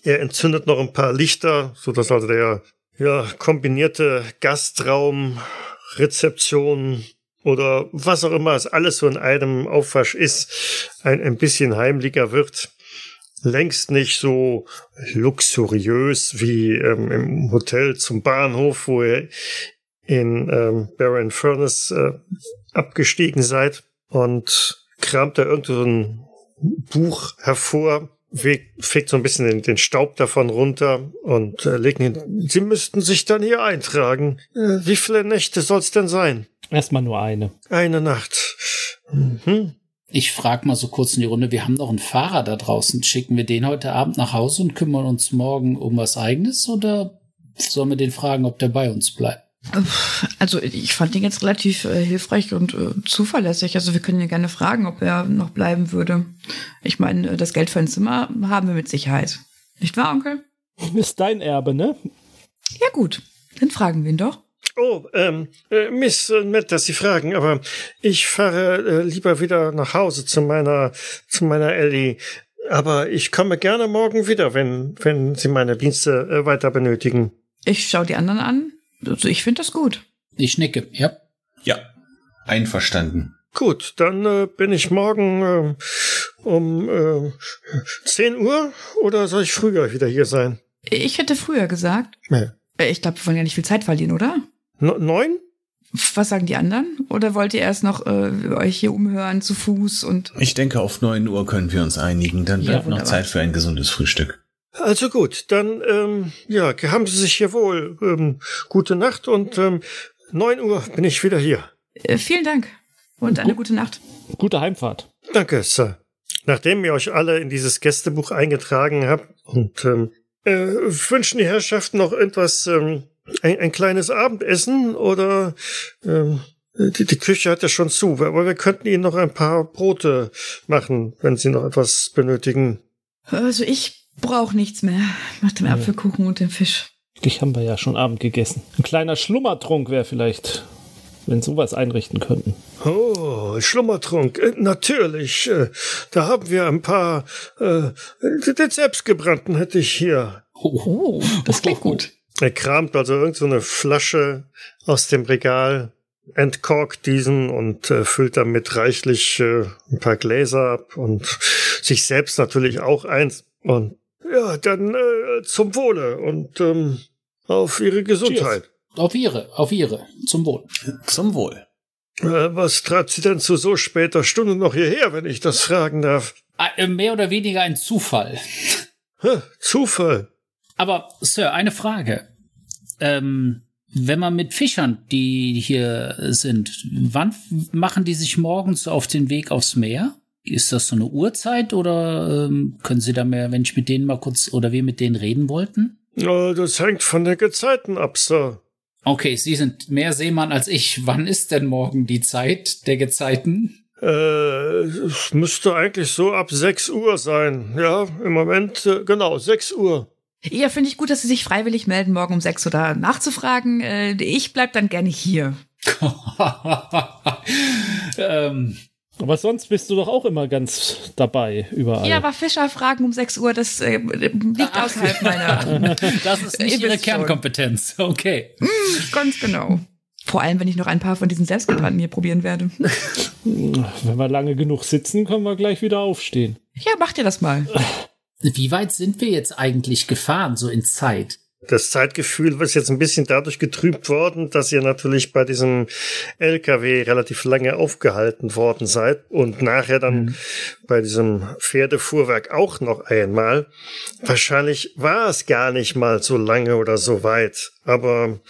er entzündet noch ein paar Lichter, so dass also der ja kombinierte Gastraum, Rezeption oder was auch immer es alles so in einem Aufwasch ist, ein, ein bisschen heimlicher wird. Längst nicht so luxuriös wie ähm, im Hotel zum Bahnhof, wo ihr in ähm, Baron Furnace äh, abgestiegen seid und kramt da irgend so Buch hervor, fegt so ein bisschen den, den Staub davon runter und äh, legt ihn. Sie müssten sich dann hier eintragen. Äh, wie viele Nächte soll's denn sein? Erstmal nur eine. Eine Nacht. Mhm. Ich frage mal so kurz in die Runde, wir haben noch einen Fahrer da draußen. Schicken wir den heute Abend nach Hause und kümmern uns morgen um was eigenes oder sollen wir den fragen, ob der bei uns bleibt? Also ich fand ihn jetzt relativ äh, hilfreich und äh, zuverlässig. Also wir können ihn gerne fragen, ob er noch bleiben würde. Ich meine, das Geld für ein Zimmer haben wir mit Sicherheit. Nicht wahr, Onkel? Ist dein Erbe, ne? Ja gut, dann fragen wir ihn doch. Oh, ähm, äh, Miss, äh, nett, dass Sie fragen, aber ich fahre äh, lieber wieder nach Hause zu meiner, zu meiner Ellie. Aber ich komme gerne morgen wieder, wenn, wenn Sie meine Dienste äh, weiter benötigen. Ich schaue die anderen an. Also ich finde das gut. Ich nicke, ja. Ja, einverstanden. Gut, dann äh, bin ich morgen äh, um äh, 10 Uhr oder soll ich früher wieder hier sein? Ich hätte früher gesagt. Ja. Ich glaube, wir wollen ja nicht viel Zeit verlieren, oder? No neun? Was sagen die anderen? Oder wollt ihr erst noch äh, euch hier umhören zu Fuß und. Ich denke, auf neun Uhr können wir uns einigen. Dann Ja, bleibt noch wunderbar. Zeit für ein gesundes Frühstück. Also gut, dann ähm, ja, haben Sie sich hier wohl. Ähm, gute Nacht und ähm, 9 Uhr bin ich wieder hier. Äh, vielen Dank. Und eine gute Nacht. Gute Heimfahrt. Danke, Sir. Nachdem ihr euch alle in dieses Gästebuch eingetragen habt und ähm, äh, wünschen die Herrschaften noch etwas, ähm, ein, ein kleines Abendessen oder ähm, die, die Küche hat ja schon zu, aber wir könnten Ihnen noch ein paar Brote machen, wenn Sie noch etwas benötigen. Also ich brauche nichts mehr nach dem Apfelkuchen und dem Fisch. Dich haben wir ja schon Abend gegessen. Ein kleiner Schlummertrunk wäre vielleicht, wenn sowas einrichten könnten. Oh, Schlummertrunk, äh, natürlich. Äh, da haben wir ein paar. Äh, den selbstgebrannten hätte ich hier. Oh, das klingt gut. Er kramt also irgend so eine Flasche aus dem Regal, entkorkt diesen und äh, füllt damit reichlich äh, ein paar Gläser ab und sich selbst natürlich auch eins. Und ja, dann äh, zum Wohle und ähm, auf Ihre Gesundheit. Auf ihre, auf ihre, zum Wohl. Zum Wohl. Äh, was treibt Sie denn zu so später Stunde noch hierher, wenn ich das fragen darf? Äh, Mehr oder weniger ein Zufall. Hä, Zufall. Aber, Sir, eine Frage. Ähm, wenn man mit Fischern, die hier sind, wann machen die sich morgens auf den Weg aufs Meer? Ist das so eine Uhrzeit oder ähm, können Sie da mehr, wenn ich mit denen mal kurz oder wir mit denen reden wollten? Äh, das hängt von der Gezeiten ab, Sir. Okay, Sie sind mehr Seemann als ich. Wann ist denn morgen die Zeit der Gezeiten? Äh, es müsste eigentlich so ab 6 Uhr sein. Ja, im Moment, äh, genau, 6 Uhr. Ja, finde ich gut, dass Sie sich freiwillig melden, morgen um sechs oder nachzufragen. Äh, ich bleib dann gerne hier. ähm, Aber sonst bist du doch auch immer ganz dabei, überall. Ja, aber Fischer fragen um sechs Uhr, das äh, liegt außerhalb meiner. das ist nicht Ihr Ihre. Kernkompetenz. Okay. Ganz genau. Vor allem, wenn ich noch ein paar von diesen selbstgebrannten hier probieren werde. Wenn wir lange genug sitzen, können wir gleich wieder aufstehen. Ja, macht ihr das mal. Wie weit sind wir jetzt eigentlich gefahren, so in Zeit? Das Zeitgefühl ist jetzt ein bisschen dadurch getrübt worden, dass ihr natürlich bei diesem LKW relativ lange aufgehalten worden seid und nachher dann bei diesem Pferdefuhrwerk auch noch einmal. Wahrscheinlich war es gar nicht mal so lange oder so weit, aber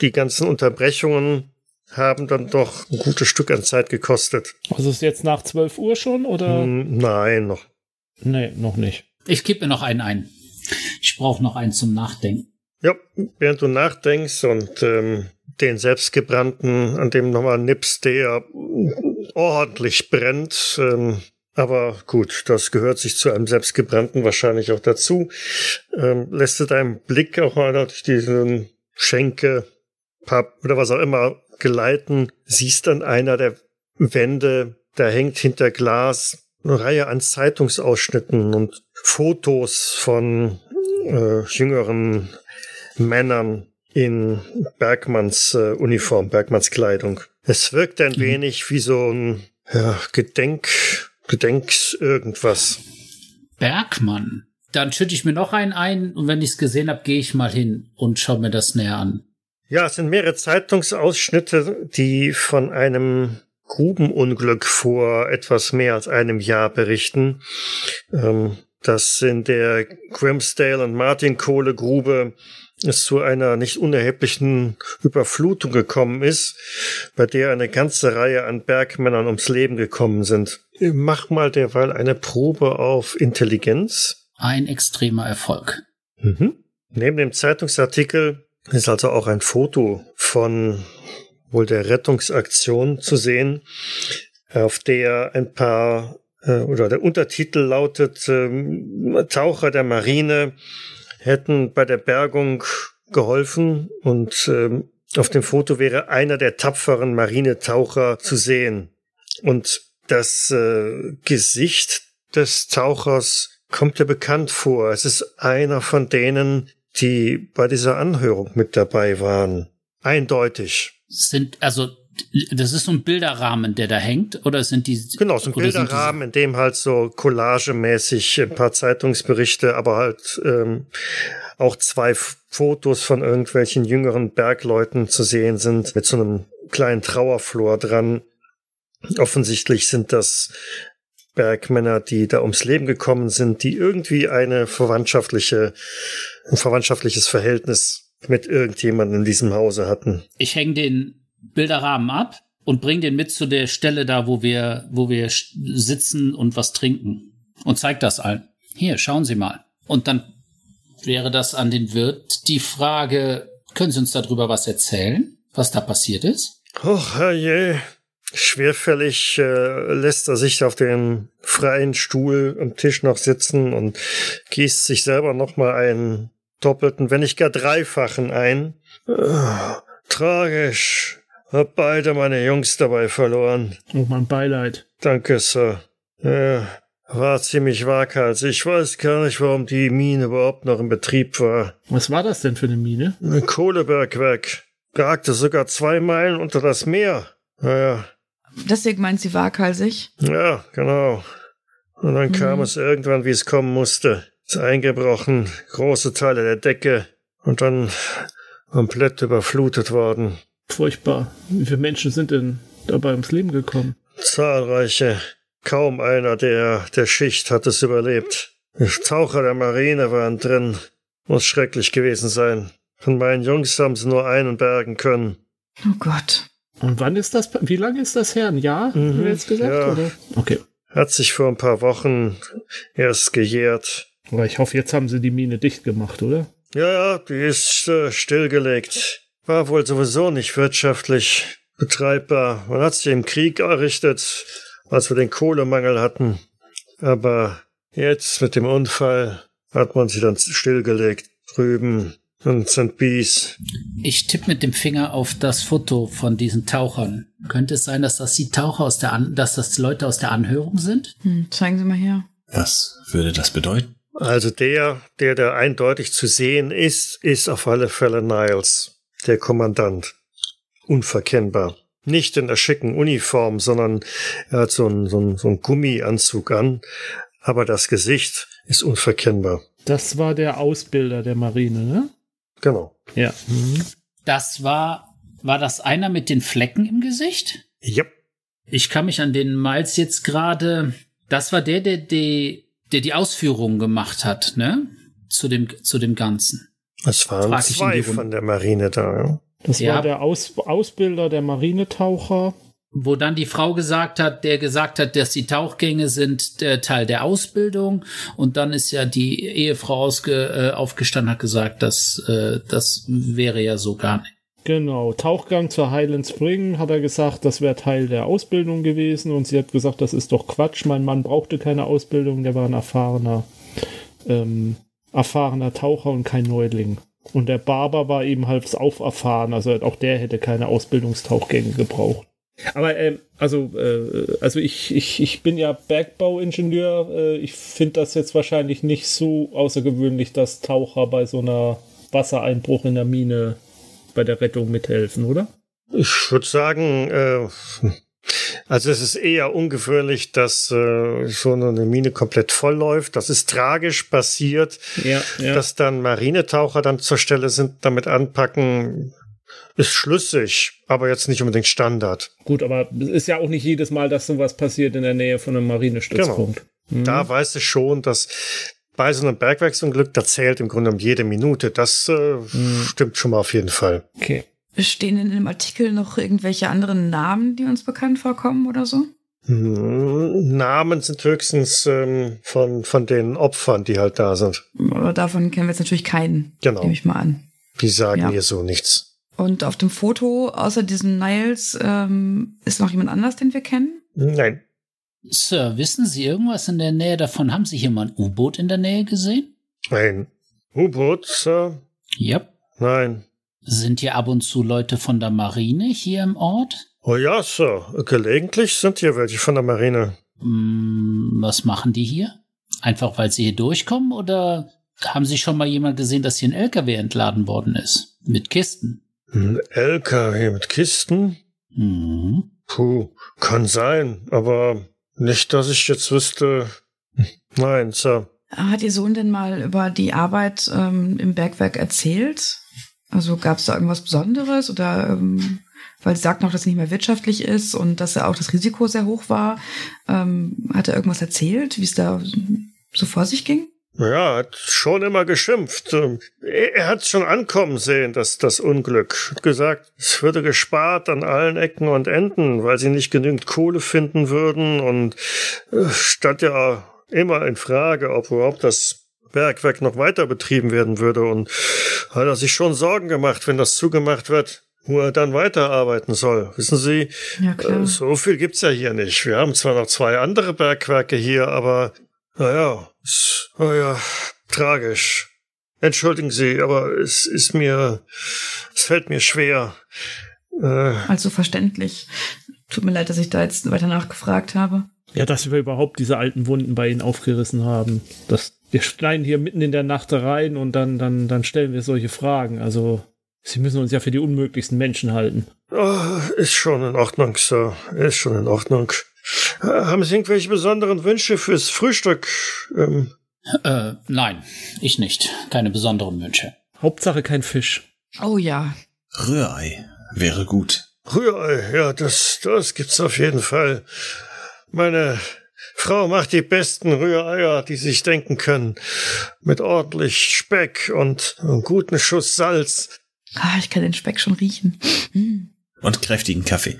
die ganzen Unterbrechungen haben dann doch ein gutes Stück an Zeit gekostet. Also ist jetzt nach 12 Uhr schon oder? Hm, Nein, noch. Nee, noch nicht. Ich kipp mir noch einen ein. Ich brauche noch einen zum Nachdenken. Ja, während du nachdenkst und ähm, den selbstgebrannten, an dem nochmal nippst, der ordentlich brennt, ähm, Aber gut, das gehört sich zu einem selbstgebrannten wahrscheinlich auch dazu. Ähm, lässt du deinen Blick auch mal durch diesen Schenke, Pub oder was auch immer geleiten, siehst dann einer der Wände, da hängt hinter Glas eine Reihe an Zeitungsausschnitten und Fotos von äh, jüngeren Männern in Bergmanns äh, Uniform, Bergmanns Kleidung. Es wirkt ein mhm. wenig wie so ein ja, Gedenk, Gedenks irgendwas. Bergmann. Dann schütte ich mir noch einen ein und wenn ich es gesehen habe, gehe ich mal hin und schaue mir das näher an. Ja, es sind mehrere Zeitungsausschnitte, die von einem Grubenunglück vor etwas mehr als einem Jahr berichten. Ähm, dass in der Grimsdale und Martin Kohlegrube es zu einer nicht unerheblichen Überflutung gekommen ist, bei der eine ganze Reihe an Bergmännern ums Leben gekommen sind. Mach mal derweil eine Probe auf Intelligenz. Ein extremer Erfolg. Mhm. Neben dem Zeitungsartikel ist also auch ein Foto von wohl der Rettungsaktion zu sehen, auf der ein paar äh, oder der Untertitel lautet äh, Taucher der Marine hätten bei der Bergung geholfen und äh, auf dem Foto wäre einer der tapferen Marinetaucher zu sehen. Und das äh, Gesicht des Tauchers kommt dir bekannt vor. Es ist einer von denen, die bei dieser Anhörung mit dabei waren. Eindeutig. Sind, also, das ist so ein Bilderrahmen, der da hängt, oder sind die? Genau, so ein Bilderrahmen, in dem halt so collagemäßig ein paar Zeitungsberichte, aber halt ähm, auch zwei Fotos von irgendwelchen jüngeren Bergleuten zu sehen sind, mit so einem kleinen Trauerflor dran. Offensichtlich sind das Bergmänner, die da ums Leben gekommen sind, die irgendwie eine verwandtschaftliche, ein verwandtschaftliches Verhältnis mit irgendjemandem in diesem Hause hatten. Ich hänge den Bilderrahmen ab und bring den mit zu der Stelle da, wo wir, wo wir sitzen und was trinken. Und zeig das allen. Hier, schauen Sie mal. Und dann wäre das an den Wirt die Frage, können Sie uns darüber was erzählen, was da passiert ist? Och, herrje. Schwerfällig äh, lässt er sich auf dem freien Stuhl am Tisch noch sitzen und gießt sich selber noch mal einen doppelten, wenn nicht gar dreifachen ein. Äh, tragisch. Hab beide meine Jungs dabei verloren. Oh, mein Beileid. Danke, Sir. Ja, war ziemlich waghalsig. Ich weiß gar nicht, warum die Mine überhaupt noch in Betrieb war. Was war das denn für eine Mine? Ein Kohlebergwerk. Ragte sogar zwei Meilen unter das Meer. Naja. Deswegen meint sie waghalsig? Ja, genau. Und dann mhm. kam es irgendwann, wie es kommen musste. Ist eingebrochen, große Teile der Decke und dann komplett überflutet worden. Furchtbar. Wie viele Menschen sind denn dabei ums Leben gekommen? Zahlreiche. Kaum einer der, der Schicht hat es überlebt. Die Taucher der Marine waren drin. Muss schrecklich gewesen sein. Von meinen Jungs haben sie nur einen bergen können. Oh Gott. Und wann ist das? Wie lange ist das her? Ein Jahr? Mhm, haben wir jetzt gesagt? Ja. Oder? Okay. Hat sich vor ein paar Wochen erst gejährt. Aber ich hoffe, jetzt haben sie die Mine dicht gemacht, oder? Ja, ja, die ist äh, stillgelegt. War wohl sowieso nicht wirtschaftlich betreibbar. Man hat sich im Krieg errichtet, als wir den Kohlemangel hatten. Aber jetzt mit dem Unfall hat man sie dann stillgelegt drüben in St. Bees. Ich tippe mit dem Finger auf das Foto von diesen Tauchern. Könnte es sein, dass das die Taucher aus der An dass das Leute aus der Anhörung sind? Hm, zeigen Sie mal her. Was würde das bedeuten? Also der, der da eindeutig zu sehen ist, ist auf alle Fälle Niles, der Kommandant. Unverkennbar. Nicht in der schicken Uniform, sondern er hat so einen, so einen, so einen Gummianzug an, aber das Gesicht ist unverkennbar. Das war der Ausbilder der Marine, ne? Genau. Ja. Mhm. Das war, war das einer mit den Flecken im Gesicht? Ja. Ich kann mich an den Miles jetzt gerade, das war der, der die der die Ausführungen gemacht hat, ne? Zu dem, zu dem Ganzen. Es waren Frag zwei von der Marine da, ja. Das ja. war der Aus Ausbilder der Marinetaucher. Wo dann die Frau gesagt hat, der gesagt hat, dass die Tauchgänge sind der Teil der Ausbildung. Und dann ist ja die Ehefrau ausge, äh, aufgestanden, hat gesagt, dass äh, das wäre ja so gar nicht. Genau, Tauchgang zur Highland Spring hat er gesagt, das wäre Teil der Ausbildung gewesen und sie hat gesagt, das ist doch Quatsch. Mein Mann brauchte keine Ausbildung, der war ein erfahrener, ähm, erfahrener Taucher und kein Neuling. Und der Barber war eben halb auferfahren, also auch der hätte keine Ausbildungstauchgänge gebraucht. Aber ähm, also äh, also ich, ich, ich bin ja Bergbauingenieur. Äh, ich finde das jetzt wahrscheinlich nicht so außergewöhnlich, dass Taucher bei so einer Wassereinbruch in der Mine bei der Rettung mithelfen, oder? Ich würde sagen, äh, also es ist eher ungefährlich, dass äh, so eine Mine komplett voll läuft. Das ist tragisch passiert, Ja, ja. dass dann Marinetaucher dann zur Stelle sind, damit anpacken. Ist schlüssig, aber jetzt nicht unbedingt Standard. Gut, aber es ist ja auch nicht jedes Mal, dass sowas passiert in der Nähe von einem Marinestützpunkt. Mhm. Da weißt du schon, dass bei so einem Bergwerksunglück, da zählt im Grunde um jede Minute. Das äh, stimmt schon mal auf jeden Fall. Okay. Stehen in dem Artikel noch irgendwelche anderen Namen, die uns bekannt vorkommen oder so? Hm, Namen sind höchstens ähm, von, von den Opfern, die halt da sind. Aber davon kennen wir jetzt natürlich keinen, Genau. nehme ich mal an. Die sagen Ja. hier so nichts. Und auf dem Foto, außer diesen Niles, ähm, ist noch jemand anders, den wir kennen? Nein. Sir, wissen Sie irgendwas in der Nähe davon? Haben Sie hier mal ein U-Boot in der Nähe gesehen? Ein U-Boot, Sir? Ja. Nein. Sind hier ab und zu Leute von der Marine hier im Ort? Oh ja, Sir. Gelegentlich sind hier welche von der Marine. Hm, was machen die hier? Einfach weil sie hier durchkommen oder haben Sie schon mal jemand gesehen, dass hier ein LKW entladen worden ist? Mit Kisten? Ein LKW mit Kisten? Hm. Puh, kann sein, aber nicht, dass ich jetzt wüsste. Nein, Sir. Hat Ihr Sohn denn mal über die Arbeit ähm, im Bergwerk erzählt? Also gab es da irgendwas Besonderes oder ähm, weil Sie sagten auch, dass es nicht mehr wirtschaftlich ist und dass ja auch das Risiko sehr hoch war. Ähm, hat er irgendwas erzählt, wie es da so vor sich ging? Ja, hat schon immer geschimpft. Ähm, Er, hat schon ankommen sehen, dass das Unglück. Gesagt, es würde gespart an allen Ecken und Enden, weil sie nicht genügend Kohle finden würden und äh, stand ja immer in Frage, ob überhaupt das Bergwerk noch weiter betrieben werden würde und hat er sich schon Sorgen gemacht, wenn das zugemacht wird, wo er dann weiterarbeiten soll. Wissen Sie, Ja, klar. äh, so viel gibt's ja hier nicht. Wir haben zwar noch zwei andere Bergwerke hier, aber naja, ist, oh ja, tragisch. Entschuldigen Sie, aber es ist mir, es fällt mir schwer. Äh, Also verständlich. Tut mir leid, dass ich da jetzt weiter nachgefragt habe. Ja, dass wir überhaupt diese alten Wunden bei ihnen aufgerissen haben. Das, wir schneiden hier mitten in der Nacht rein und dann, dann, dann stellen wir solche Fragen. Also, sie müssen uns ja für die unmöglichsten Menschen halten. oh, ist schon in Ordnung, Sir. Ist schon in Ordnung. Äh, Haben Sie irgendwelche besonderen Wünsche fürs Frühstück? Ähm, Äh, nein, ich nicht. Keine besonderen Wünsche. Hauptsache kein Fisch. Oh ja. Rührei wäre gut. Rührei, ja, das, das gibt's auf jeden Fall. Meine Frau macht die besten Rühreier, die sich denken können. Mit ordentlich Speck und einem guten Schuss Salz. Ah, ich kann den Speck schon riechen. Hm. Und kräftigen Kaffee.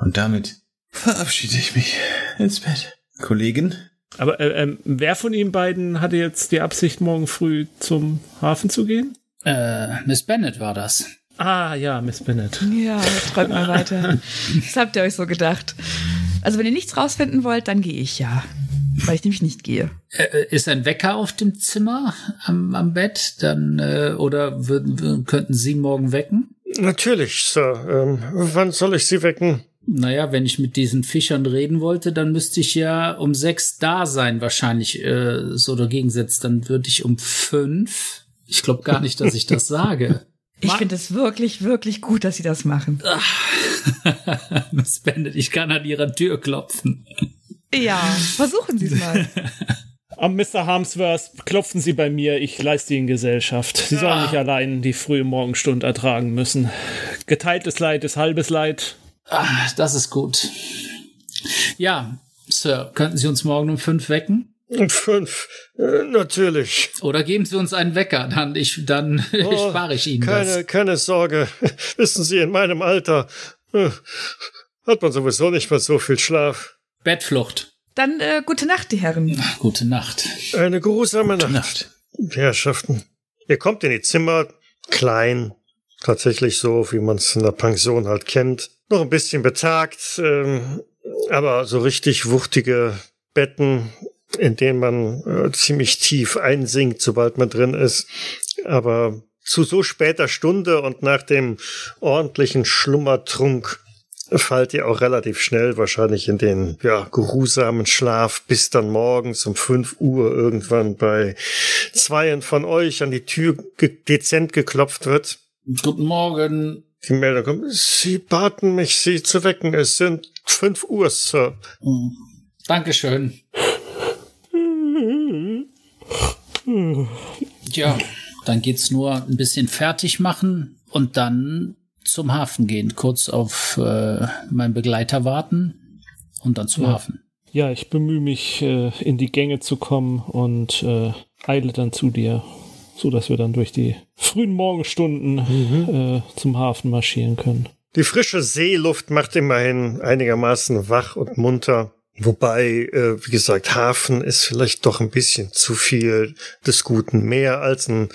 Und damit verabschiede ich mich ins Bett. Kollegin? Aber äh, ähm, wer von Ihnen beiden hatte jetzt die Absicht, morgen früh zum Hafen zu gehen? Äh, Miss Bennett war das. Ah, ja, Miss Bennett. Ja, träumt mal weiter. Das habt ihr euch so gedacht. Also wenn ihr nichts rausfinden wollt, dann gehe ich ja. Weil ich nämlich nicht gehe. Äh, ist ein Wecker auf dem Zimmer am, am Bett? Dann, äh, oder würden, könnten Sie morgen wecken? Natürlich, Sir. Ähm, wann soll ich Sie wecken? Naja, wenn ich mit diesen Fischern reden wollte, dann müsste ich ja um sechs da sein, wahrscheinlich äh, so dagegen setzt. Dann würde ich um fünf. Ich glaube gar nicht, dass ich das sage. Ich finde es wirklich, wirklich gut, dass sie das machen. Miss Bennett, ich kann an Ihrer Tür klopfen. Ja, versuchen Sie es mal. Am Mr. Harmsworth klopfen Sie bei mir, ich leiste Ihnen Gesellschaft. Sie sollen nicht allein die frühe Morgenstund ertragen müssen. Geteiltes Leid ist halbes Leid. Ah, das ist gut. Ja, Sir, könnten Sie uns morgen um fünf wecken? Um fünf. Äh, natürlich. Oder geben Sie uns einen Wecker, dann, ich, dann Oh, spare ich Ihnen keine, das. keine Sorge. Wissen Sie, in meinem Alter äh, hat man sowieso nicht mehr so viel Schlaf. Bettflucht. Dann äh, gute Nacht, die Herren. Gute Nacht. Eine geruhsame Nacht. Nacht. Herrschaften. Ihr kommt in die Zimmer, klein, tatsächlich so, wie man es in der Pension halt kennt. Noch ein bisschen betagt, ähm, aber so richtig wuchtige Betten, in denen man äh, ziemlich tief einsinkt, sobald man drin ist. Aber zu so später Stunde und nach dem ordentlichen Schlummertrunk fallt ihr auch relativ schnell wahrscheinlich in den ja, geruhsamen Schlaf, bis dann morgens um fünf Uhr irgendwann bei zweien von euch an die Tür ge dezent geklopft wird. Guten Morgen. Die Meldung kommt, Sie baten mich, Sie zu wecken. Es sind fünf Uhr, Sir. Hm. Dankeschön. Ja, dann geht's nur ein bisschen fertig machen und dann zum Hafen gehen, kurz auf äh, meinen Begleiter warten und dann zum Ja. Hafen. Ja, ich bemühe mich, äh, in die Gänge zu kommen und äh, eile dann zu dir, so dass wir dann durch die frühen Morgenstunden äh, zum Hafen marschieren können. Die frische Seeluft macht immerhin einigermaßen wach und munter. Wobei, äh, wie gesagt, Hafen ist vielleicht doch ein bisschen zu viel des Guten. Mehr als ein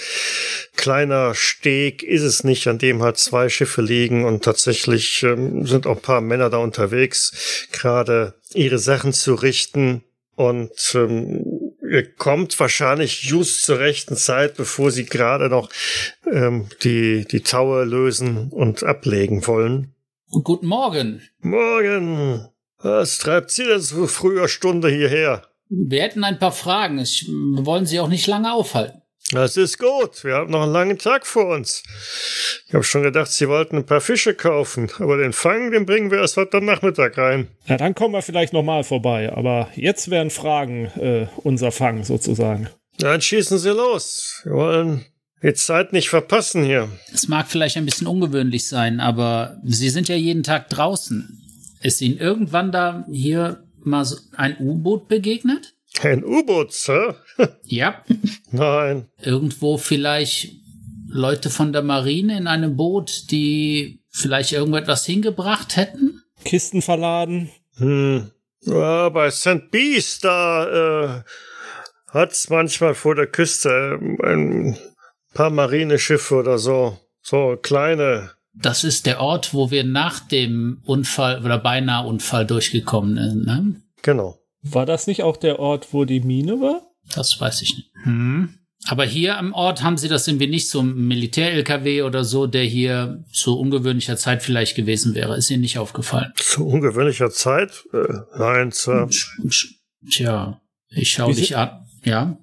kleiner Steg ist es nicht, an dem halt zwei Schiffe liegen und tatsächlich ähm, sind auch ein paar Männer da unterwegs, gerade ihre Sachen zu richten und ähm, ihr kommt wahrscheinlich just zur rechten Zeit, bevor sie gerade noch ähm, die, die Taue lösen und ablegen wollen. Und guten Morgen. Morgen! Was treibt Sie denn so früher Stunde hierher? Wir hätten ein paar Fragen. Ich, wir wollen Sie auch nicht lange aufhalten. Das ist gut. Wir haben noch einen langen Tag vor uns. Ich habe schon gedacht, Sie wollten ein paar Fische kaufen, aber den Fang, den bringen wir erst heute Nachmittag rein. Ja, dann kommen wir vielleicht nochmal vorbei, aber jetzt wären Fragen äh, unser Fang sozusagen. Dann schießen Sie los. Wir wollen die Zeit nicht verpassen hier. Es mag vielleicht ein bisschen ungewöhnlich sein, aber Sie sind ja jeden Tag draußen. Ist Ihnen irgendwann da hier mal so ein U-Boot begegnet? Ein U-Boot, Sir? Ja. Nein. Irgendwo vielleicht Leute von der Marine in einem Boot, die vielleicht irgendetwas hingebracht hätten? Kisten verladen. Hm. Ja, bei St. Beast, da äh, hat's manchmal vor der Küste ähm, ein paar Marineschiffe oder so. So kleine. Das ist der Ort, wo wir nach dem Unfall oder beinahe Unfall durchgekommen sind. Ne? Genau. War das nicht auch der Ort, wo die Mine war? Das weiß ich nicht. Hm. Aber hier am Ort haben sie das irgendwie nicht so ein Militär-LKW oder so, der hier zu ungewöhnlicher Zeit vielleicht gewesen wäre. Ist Ihnen nicht aufgefallen? Zu ungewöhnlicher Zeit? Äh, nein, Sir. Tja, ich schau Wie dich sind- an. Ja.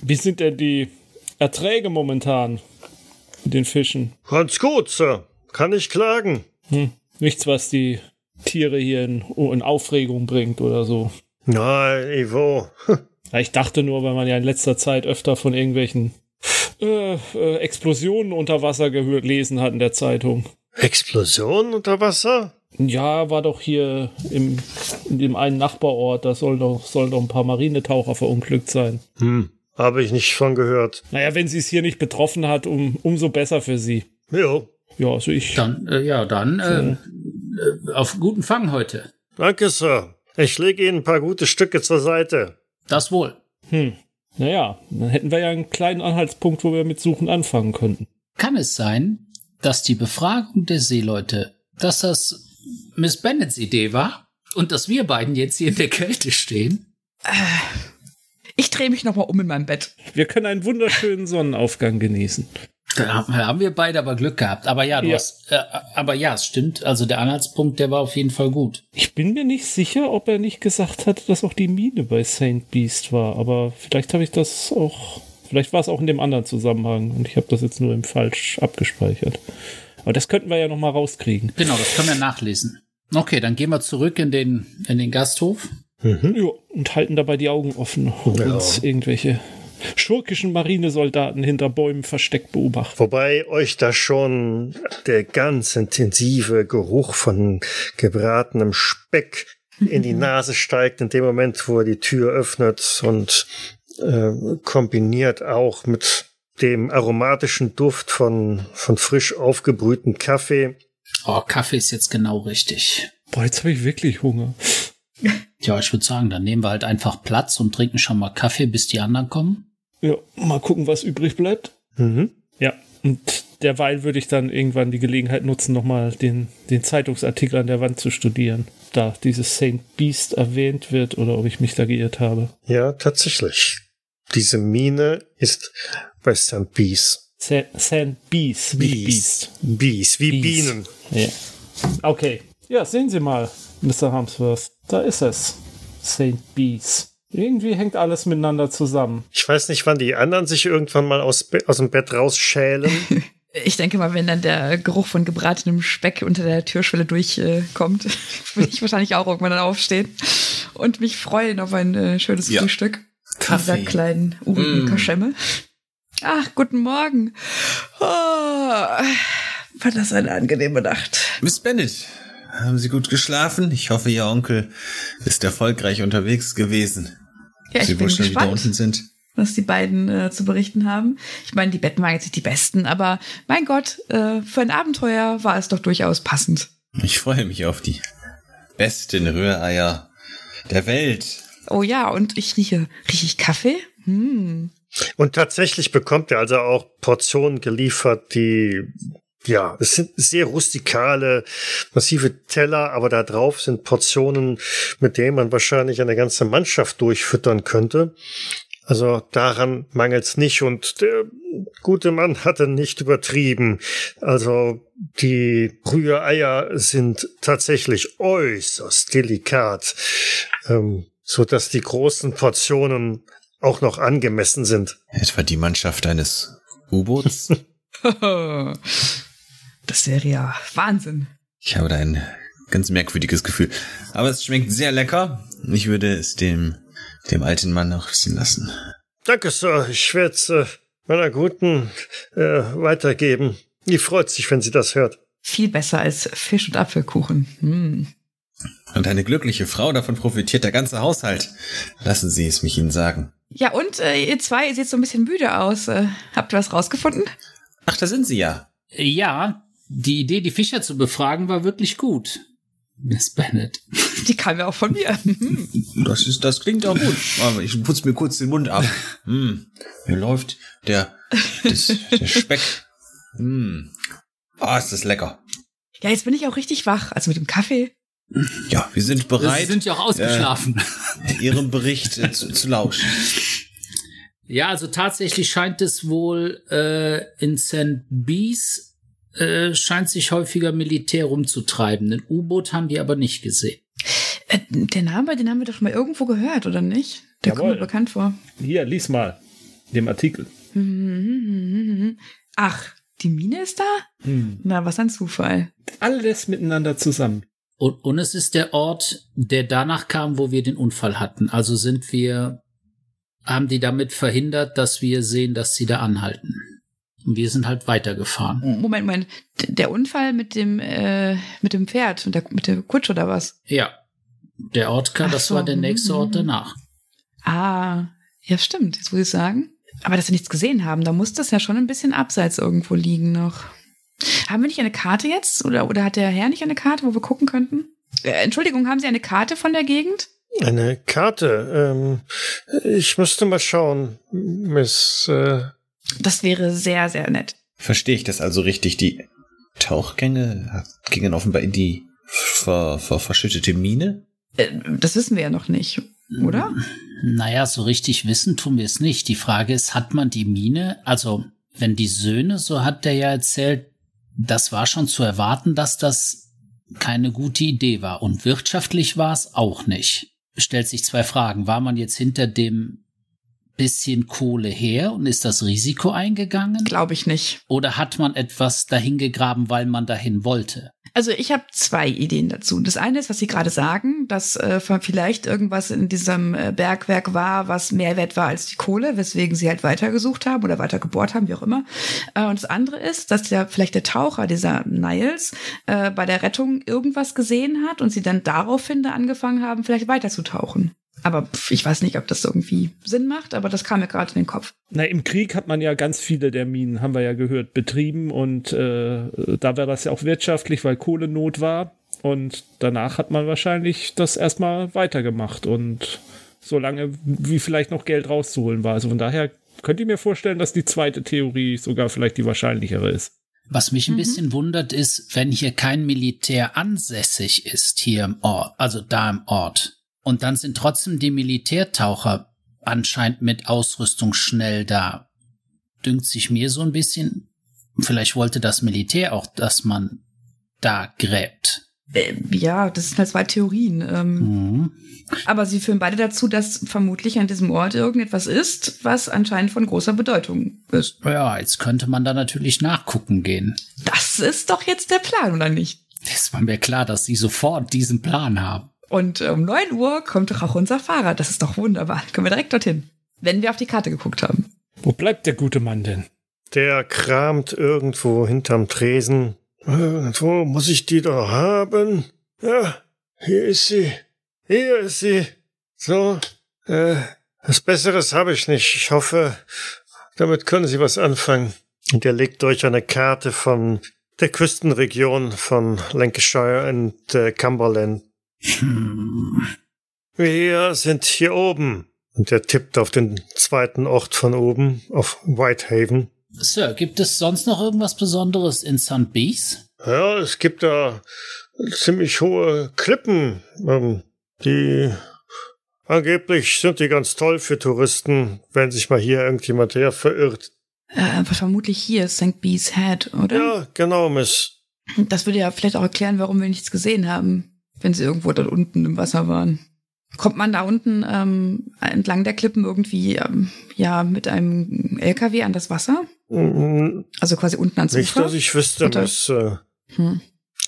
Wie sind denn die Erträge momentan mit den Fischen? Ganz gut, Sir. Kann ich klagen. Hm. Nichts, was die Tiere hier in, in Aufregung bringt oder so. Nein, Ivo. Ich dachte nur, weil man ja in letzter Zeit öfter von irgendwelchen äh, äh, Explosionen unter Wasser gelesen hat in der Zeitung. Explosion unter Wasser? Ja, war doch hier im, in dem einen Nachbarort, da soll doch, sollen doch ein paar Marinetaucher verunglückt sein. Hm. Habe ich nicht von gehört. Naja, wenn sie es hier nicht betroffen hat, um, umso besser für sie. Jo. Ja, also ich. Dann, äh, ja, dann äh, äh, auf guten Fang heute. Danke, Sir. Ich lege Ihnen ein paar gute Stücke zur Seite. Das wohl. Hm. Naja, dann hätten wir ja einen kleinen Anhaltspunkt, wo wir mit Suchen anfangen könnten. Kann es sein, dass die Befragung der Seeleute, dass das Miss Bennets Idee war und dass wir beiden jetzt hier in der Kälte stehen? Ich drehe mich nochmal um in meinem Bett. Wir können einen wunderschönen Sonnenaufgang genießen. Da haben- wir beide aber Glück gehabt. Aber ja, du Ja. hast, äh, aber ja, es stimmt. Also der Anhaltspunkt, der war auf jeden Fall gut. Ich bin mir nicht sicher, ob er nicht gesagt hat, dass auch die Mine bei St. Beast war, aber vielleicht habe ich das auch. Vielleicht war es auch in dem anderen Zusammenhang und ich habe das jetzt nur im falsch abgespeichert. Aber das könnten wir ja noch mal rauskriegen. Genau, das können wir nachlesen. Okay, dann gehen wir zurück in den, in den Gasthof. Ja, und halten dabei die Augen offen, ob Ja. uns irgendwelche schurkischen Marinesoldaten hinter Bäumen versteckt beobachten. Wobei euch da schon der ganz intensive Geruch von gebratenem Speck in die Nase steigt, in dem Moment, wo er die Tür öffnet und äh, kombiniert auch mit dem aromatischen Duft von, von frisch aufgebrühtem Kaffee. Oh, Kaffee ist jetzt genau richtig. Boah, jetzt habe ich wirklich Hunger. Ja, ich würde sagen, dann nehmen wir halt einfach Platz und trinken schon mal Kaffee, bis die anderen kommen. Ja, mal gucken, was übrig bleibt. Mhm. Ja, und derweil würde ich dann irgendwann die Gelegenheit nutzen, nochmal den, den Zeitungsartikel an der Wand zu studieren, da dieses Saint Beast erwähnt wird oder ob ich mich da geirrt habe. Ja, tatsächlich. Diese Mine ist bei St. Sa- Saint Beast, Beast. Bees, wie Bees. Bienen. Ja. Okay. Ja, sehen Sie mal, Mr. Harmsworth. Da ist es. Saint Beast. Irgendwie hängt alles miteinander zusammen. Ich weiß nicht, wann die anderen sich irgendwann mal aus, aus dem Bett rausschälen. Ich denke mal, wenn dann der Geruch von gebratenem Speck unter der Türschwelle durchkommt, würde ich wahrscheinlich auch irgendwann dann aufstehen und mich freuen auf ein äh, schönes Ja. Frühstück. In Kaffee. dieser kleinen urigen Mm. Kaschemme. Ach, guten Morgen. Oh, war das eine angenehme Nacht. Miss Bennett, haben Sie gut geschlafen? Ich hoffe, Ihr Onkel ist erfolgreich unterwegs gewesen. Ja, ich Sie bin wohl schon wieder gespannt, unten sind. was die beiden äh, zu berichten haben. Ich meine, die Betten waren jetzt nicht die besten, aber mein Gott, äh, für ein Abenteuer war es doch durchaus passend. Ich freue mich auf die besten Rühreier der Welt. Oh ja, und ich rieche, rieche ich Kaffee? Hm. Und tatsächlich bekommt er also auch Portionen geliefert, die, ja, es sind sehr rustikale, massive Teller, aber da drauf sind Portionen, mit denen man wahrscheinlich eine ganze Mannschaft durchfüttern könnte. Also daran mangelt's nicht und der gute Mann hatte nicht übertrieben. Also die Rühreier sind tatsächlich äußerst delikat, ähm, so dass die großen Portionen auch noch angemessen sind. Etwa die Mannschaft eines U-Boots? Das wäre ja Wahnsinn. Ich habe da ein ganz merkwürdiges Gefühl. Aber es schmeckt sehr lecker. Ich würde es dem, dem alten Mann noch wissen lassen. Danke, Sir. Ich werde es äh, meiner Guten äh, weitergeben. Die freut sich, wenn sie das hört. Viel besser als Fisch und Apfelkuchen. Hm. Und eine glückliche Frau, davon profitiert der ganze Haushalt. Lassen Sie es mich Ihnen sagen. Ja, und äh, ihr zwei, ihr seht so ein bisschen müde aus. Äh, habt ihr was rausgefunden? Ach, da sind Sie ja. Ja, die Idee, die Fischer zu befragen, war wirklich gut. Miss Bennett. Die kam ja auch von mir. Hm. Das ist, das klingt auch gut. Aber ich putze mir kurz den Mund ab. Hm, mir läuft der, das, der Speck. Hm. Ah, ist das lecker. Ja, jetzt bin ich auch richtig wach. Also mit dem Kaffee. Ja, wir sind Sie bereit, sind ja auch ausgeschlafen. Ihrem Bericht äh, zu, zu lauschen. Ja, also tatsächlich scheint es wohl äh, in St. Bees äh, scheint sich häufiger Militär rumzutreiben. Ein U-Boot haben die aber nicht gesehen. Äh, der Name, den haben wir doch schon mal irgendwo gehört, oder nicht? Der kommt Jawohl. mir bekannt vor. Hier, lies mal. Dem Artikel. Ach, die Mine ist da? Hm. Na, was ein Zufall. Alles miteinander zusammen. Und, und es ist der Ort, der danach kam, wo wir den Unfall hatten. Also sind wir, haben die damit verhindert, dass wir sehen, dass sie da anhalten. Und wir sind halt weitergefahren. Moment, Moment. D- Der Unfall mit dem, äh, mit dem Pferd und der, mit der Kutsche oder was? Ja. Der Ort kam, Ach das so, war der nächste mhm. Ort danach. Ah, ja, stimmt. Jetzt muss ich sagen. Aber dass wir nichts gesehen haben, da muss das ja schon ein bisschen abseits irgendwo liegen noch. Haben wir nicht eine Karte jetzt? Oder, oder hat der Herr nicht eine Karte, wo wir gucken könnten? Äh, Entschuldigung, haben Sie eine Karte von der Gegend? Eine Karte. Ähm, ich müsste mal schauen, Miss. Äh, Das wäre sehr, sehr nett. Verstehe ich das also richtig? Die Tauchgänge gingen offenbar in die ver, ver, verschüttete Mine? Äh, Das wissen wir ja noch nicht, oder? Naja, so richtig wissen tun wir es nicht. Die Frage ist, hat man die Mine, also wenn die Söhne, so hat der ja erzählt, das war schon zu erwarten, dass das keine gute Idee war. Und wirtschaftlich war es auch nicht. Stellt sich zwei Fragen. War man jetzt hinter dem bisschen Kohle her und ist das Risiko eingegangen? Glaube ich nicht. Oder hat man etwas dahingegraben, weil man dahin wollte? Also ich habe zwei Ideen dazu. Das eine ist, was Sie gerade sagen, dass äh, vielleicht irgendwas in diesem äh, Bergwerk war, was mehr wert war als die Kohle, weswegen sie halt weitergesucht haben oder weiter gebohrt haben, wie auch immer. Äh, und das andere ist, dass ja vielleicht der Taucher, dieser Niles, äh, bei der Rettung irgendwas gesehen hat und sie dann daraufhin da angefangen haben, vielleicht weiterzutauchen. Aber pf, ich weiß nicht, ob das irgendwie Sinn macht, aber das kam mir gerade in den Kopf. Na, im Krieg hat man ja ganz viele der Minen, haben wir ja gehört, betrieben und äh, da war das ja auch wirtschaftlich, weil Kohlenot war. Und danach hat man wahrscheinlich das erstmal weitergemacht und so lange, wie vielleicht noch Geld rauszuholen war. Also von daher könnt ihr mir vorstellen, dass die zweite Theorie sogar vielleicht die wahrscheinlichere ist. Was mich ein mhm. bisschen wundert, ist, wenn hier kein Militär ansässig ist, hier im Ort, also da im Ort. Und dann sind trotzdem die Militärtaucher anscheinend mit Ausrüstung schnell da. Dünkt sich mir so ein bisschen, vielleicht wollte das Militär auch, dass man da gräbt. Äh, ja, das sind halt zwei Theorien. Ähm, mhm. Aber sie führen beide dazu, dass vermutlich an diesem Ort irgendetwas ist, was anscheinend von großer Bedeutung ist. Ja, jetzt könnte man da natürlich nachgucken gehen. Das ist doch jetzt der Plan, oder nicht? Es war mir klar, dass sie sofort diesen Plan haben. Und um 9 Uhr kommt doch auch unser Fahrer. Das ist doch wunderbar. Können wir direkt dorthin. Wenn wir auf die Karte geguckt haben. Wo bleibt der gute Mann denn? Der kramt irgendwo hinterm Tresen Irgendwo muss ich die doch haben. Ja, hier ist sie. Hier ist sie. So, äh, was Besseres habe ich nicht. Ich hoffe, damit können Sie was anfangen. Und er legt euch eine Karte von der Küstenregion von Lancashire und äh, Cumberland. Hm. Wir sind hier oben. Und er tippt auf den zweiten Ort von oben, auf Whitehaven. Sir, gibt es sonst noch irgendwas Besonderes in St. Bees? Ja, es gibt da ziemlich hohe Klippen, ähm, die angeblich sind die ganz toll für Touristen, wenn sich mal hier irgendjemand her verirrt. Äh, vermutlich hier ist St. Bees Head, oder? Ja, genau, Miss. Das würde ja vielleicht auch erklären, warum wir nichts gesehen haben, wenn sie irgendwo dort unten im Wasser waren. Kommt man da unten ähm, entlang der Klippen irgendwie ähm, ja mit einem LKW an das Wasser? Mhm. Also quasi unten ans Nicht, Ufer? dass ich wüsste, es äh, hm.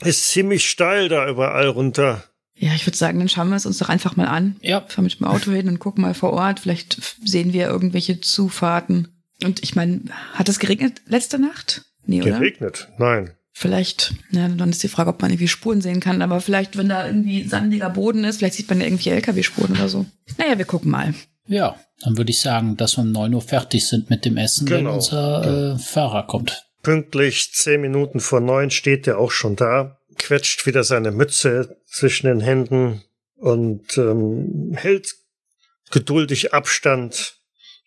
ist ziemlich steil da überall runter. Ja, ich würde sagen, dann schauen wir es uns doch einfach mal an. Ja. Fahren mit dem Auto hin und gucken mal vor Ort. Vielleicht sehen wir irgendwelche Zufahrten. Und ich meine, hat es geregnet letzte Nacht? Nee, oder? Geregnet? Nein. Vielleicht, ja, dann ist die Frage, ob man irgendwie Spuren sehen kann. Aber vielleicht, wenn da irgendwie sandiger Boden ist, vielleicht sieht man ja irgendwie LKW-Spuren oder so. Naja, wir gucken mal. Ja, dann würde ich sagen, dass wir um 9 Uhr fertig sind mit dem Essen, genau. wenn unser äh, Fahrer kommt. Pünktlich zehn Minuten vor neun steht er auch schon da, quetscht wieder seine Mütze zwischen den Händen und ähm, hält geduldig Abstand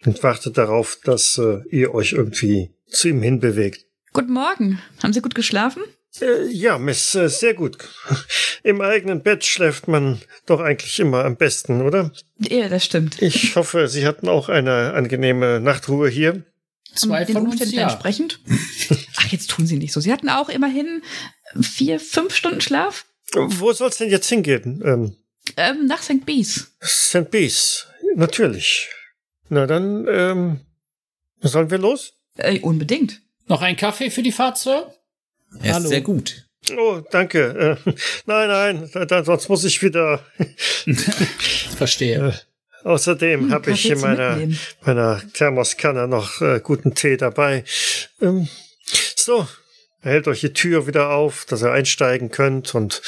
und wartet darauf, dass äh, ihr euch irgendwie zu ihm hinbewegt. Guten Morgen. Haben Sie gut geschlafen? Äh, ja, Miss, äh, sehr gut. Im eigenen Bett schläft man doch eigentlich immer am besten, oder? Ja, das stimmt. Ich hoffe, Sie hatten auch eine angenehme Nachtruhe hier. Zwei von uns, ja. entsprechend. Ach, jetzt tun Sie nicht so. Sie hatten auch immerhin vier, fünf Stunden Schlaf? Wo soll es denn jetzt hingehen? Ähm, ähm, nach St. Bees. St. Bees, natürlich. Na dann, ähm, sollen wir los? Äh, unbedingt. Noch ein Kaffee für die Fahrt, Sir? Er ist sehr gut. Oh, danke. Äh, nein, nein, sonst muss ich wieder. Verstehe. Äh, außerdem hm, habe ich in meiner, meiner Thermoskanne noch äh, guten Tee dabei. Ähm, so, er hält euch die Tür wieder auf, dass ihr einsteigen könnt und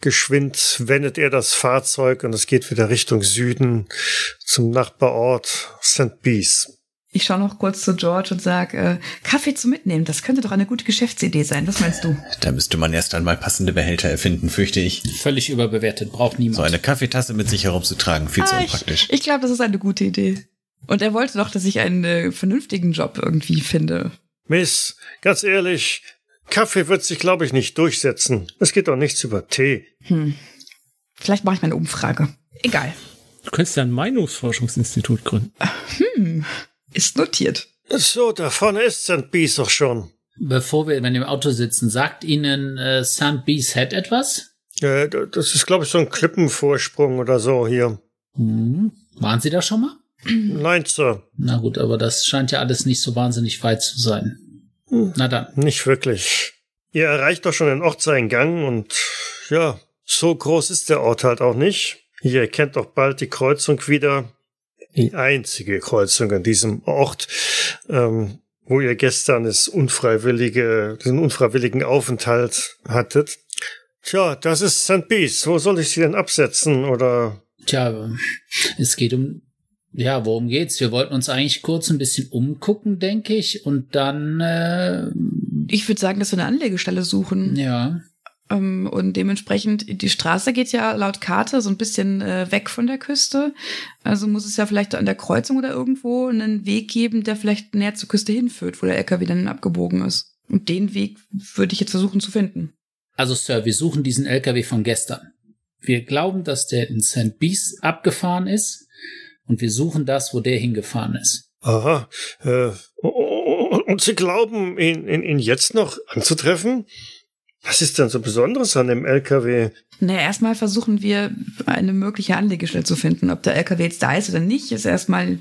geschwind wendet er das Fahrzeug und es geht wieder Richtung Süden zum Nachbarort St. Bees. Ich schaue noch kurz zu George und sage, äh, Kaffee zu mitnehmen, das könnte doch eine gute Geschäftsidee sein. Was meinst du? Da müsste man erst einmal passende Behälter erfinden, fürchte ich. Völlig überbewertet, braucht niemand. So eine Kaffeetasse mit sich herumzutragen, viel ah, zu unpraktisch. Ich, ich glaube, das ist eine gute Idee. Und er wollte doch, dass ich einen äh, vernünftigen Job irgendwie finde. Miss, ganz ehrlich, Kaffee wird sich, glaube ich, nicht durchsetzen. Es geht doch nichts über Tee. Hm. Vielleicht mache ich mal eine Umfrage. Egal. Du könntest ja ein Meinungsforschungsinstitut gründen. Hm. Ist notiert. So, da vorne ist St. Bees doch schon. Bevor wir in dem Auto sitzen, sagt Ihnen äh, St. Bees Head etwas? Äh, das ist, glaube ich, so ein Klippenvorsprung oder so hier. Hm. Waren Sie da schon mal? Nein, Sir. Na gut, aber das scheint ja alles nicht so wahnsinnig weit zu sein. Hm. Na dann. Nicht wirklich. Ihr erreicht doch schon den Ortseingang und ja, so groß ist der Ort halt auch nicht. Ihr erkennt doch bald die Kreuzung wieder die einzige Kreuzung an diesem Ort, ähm, wo ihr gestern das unfreiwillige, diesen unfreiwilligen Aufenthalt hattet. Tja, das ist St. Bees. Wo soll ich sie denn absetzen oder? Tja, es geht um, ja, worum geht's? Wir wollten uns eigentlich kurz ein bisschen umgucken, denke ich, und dann, äh, Ich würde sagen, dass wir eine Anlegestelle suchen. Ja. Ähm, und dementsprechend, die Straße geht ja laut Karte so ein bisschen äh, weg von der Küste. Also muss es ja vielleicht an der Kreuzung oder irgendwo einen Weg geben, der vielleicht näher zur Küste hinführt, wo der LKW dann abgebogen ist. Und den Weg würde ich jetzt versuchen zu finden. Also, Sir, wir suchen diesen LKW von gestern. Wir glauben, dass der in St. Bees abgefahren ist und wir suchen das, wo der hingefahren ist. Aha. Äh, und Sie glauben, ihn, ihn, ihn jetzt noch anzutreffen? Was ist denn so Besonderes an dem LKW? Naja, erstmal versuchen wir, eine mögliche Anlegestelle zu finden. Ob der LKW jetzt da ist oder nicht, ist erstmal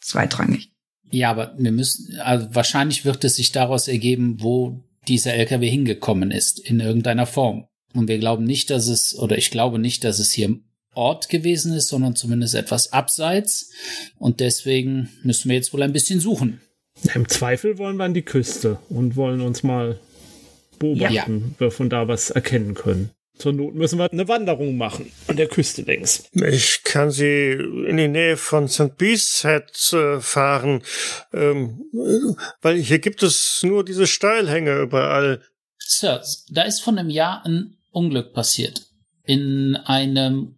zweitrangig. Ja, aber wir müssen, also wahrscheinlich wird es sich daraus ergeben, wo dieser LKW hingekommen ist, in irgendeiner Form. Und wir glauben nicht, dass es, oder ich glaube nicht, dass es hier Ort gewesen ist, sondern zumindest etwas abseits. Und deswegen müssen wir jetzt wohl ein bisschen suchen. Im Zweifel wollen wir an die Küste und wollen uns mal beobachten, ja. ob wir von da was erkennen können. Zur Not müssen wir eine Wanderung machen an der Küste längs. Ich kann Sie in die Nähe von St. Bees Head äh, fahren, ähm, weil hier gibt es nur diese Steilhänge überall. Sir, da ist vor einem Jahr ein Unglück passiert. In einem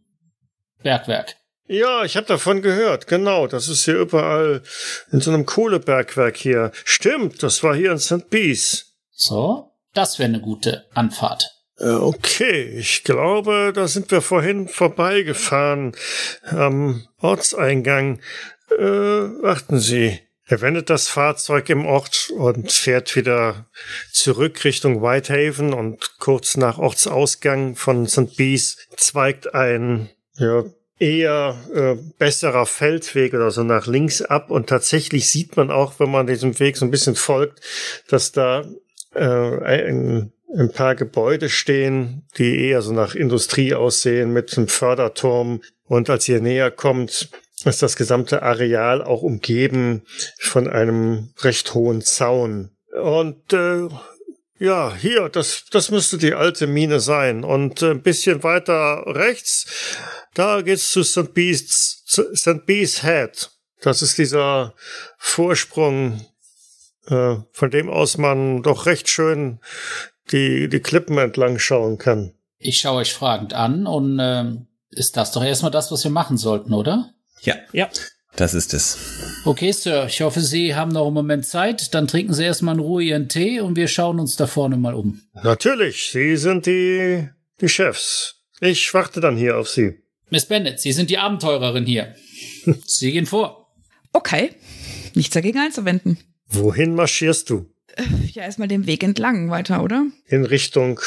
Bergwerk. Ja, ich habe davon gehört. Genau, das ist hier überall in so einem Kohlebergwerk hier. Stimmt, das war hier in St. Bees. So, das wäre eine gute Anfahrt. Äh, okay, ich glaube, da sind wir vorhin vorbeigefahren am Ortseingang. Äh, warten Sie. Er wendet das Fahrzeug im Ort und fährt wieder zurück Richtung Whitehaven und kurz nach Ortsausgang von St. Bees zweigt ein ja, eher äh, besserer Feldweg oder so nach links ab und tatsächlich sieht man auch, wenn man diesem Weg so ein bisschen folgt, dass da äh, ein, ein paar Gebäude stehen, die eher so nach Industrie aussehen mit einem Förderturm und als ihr näher kommt, ist das gesamte Areal auch umgeben von einem recht hohen Zaun. Und äh, ja, hier, das, das müsste die alte Mine sein. Und ein bisschen weiter rechts, da geht's zu St. Bees, St. Bees Head. Das ist dieser Vorsprung, äh, von dem aus man doch recht schön die, die Klippen entlang schauen kann. Ich schaue euch fragend an und äh, ist das doch erstmal das, was wir machen sollten, oder? Ja. Ja. Das ist es. Okay, Sir, ich hoffe, Sie haben noch einen Moment Zeit. Dann trinken Sie erstmal in Ruhe Ihren Tee und wir schauen uns da vorne mal um. Natürlich, Sie sind die, die Chefs. Ich warte dann hier auf Sie. Miss Bennett, Sie sind die Abenteurerin hier. Sie gehen vor. Okay, nichts dagegen einzuwenden. Wohin marschierst du? Ja, erstmal den Weg entlang weiter, oder? In Richtung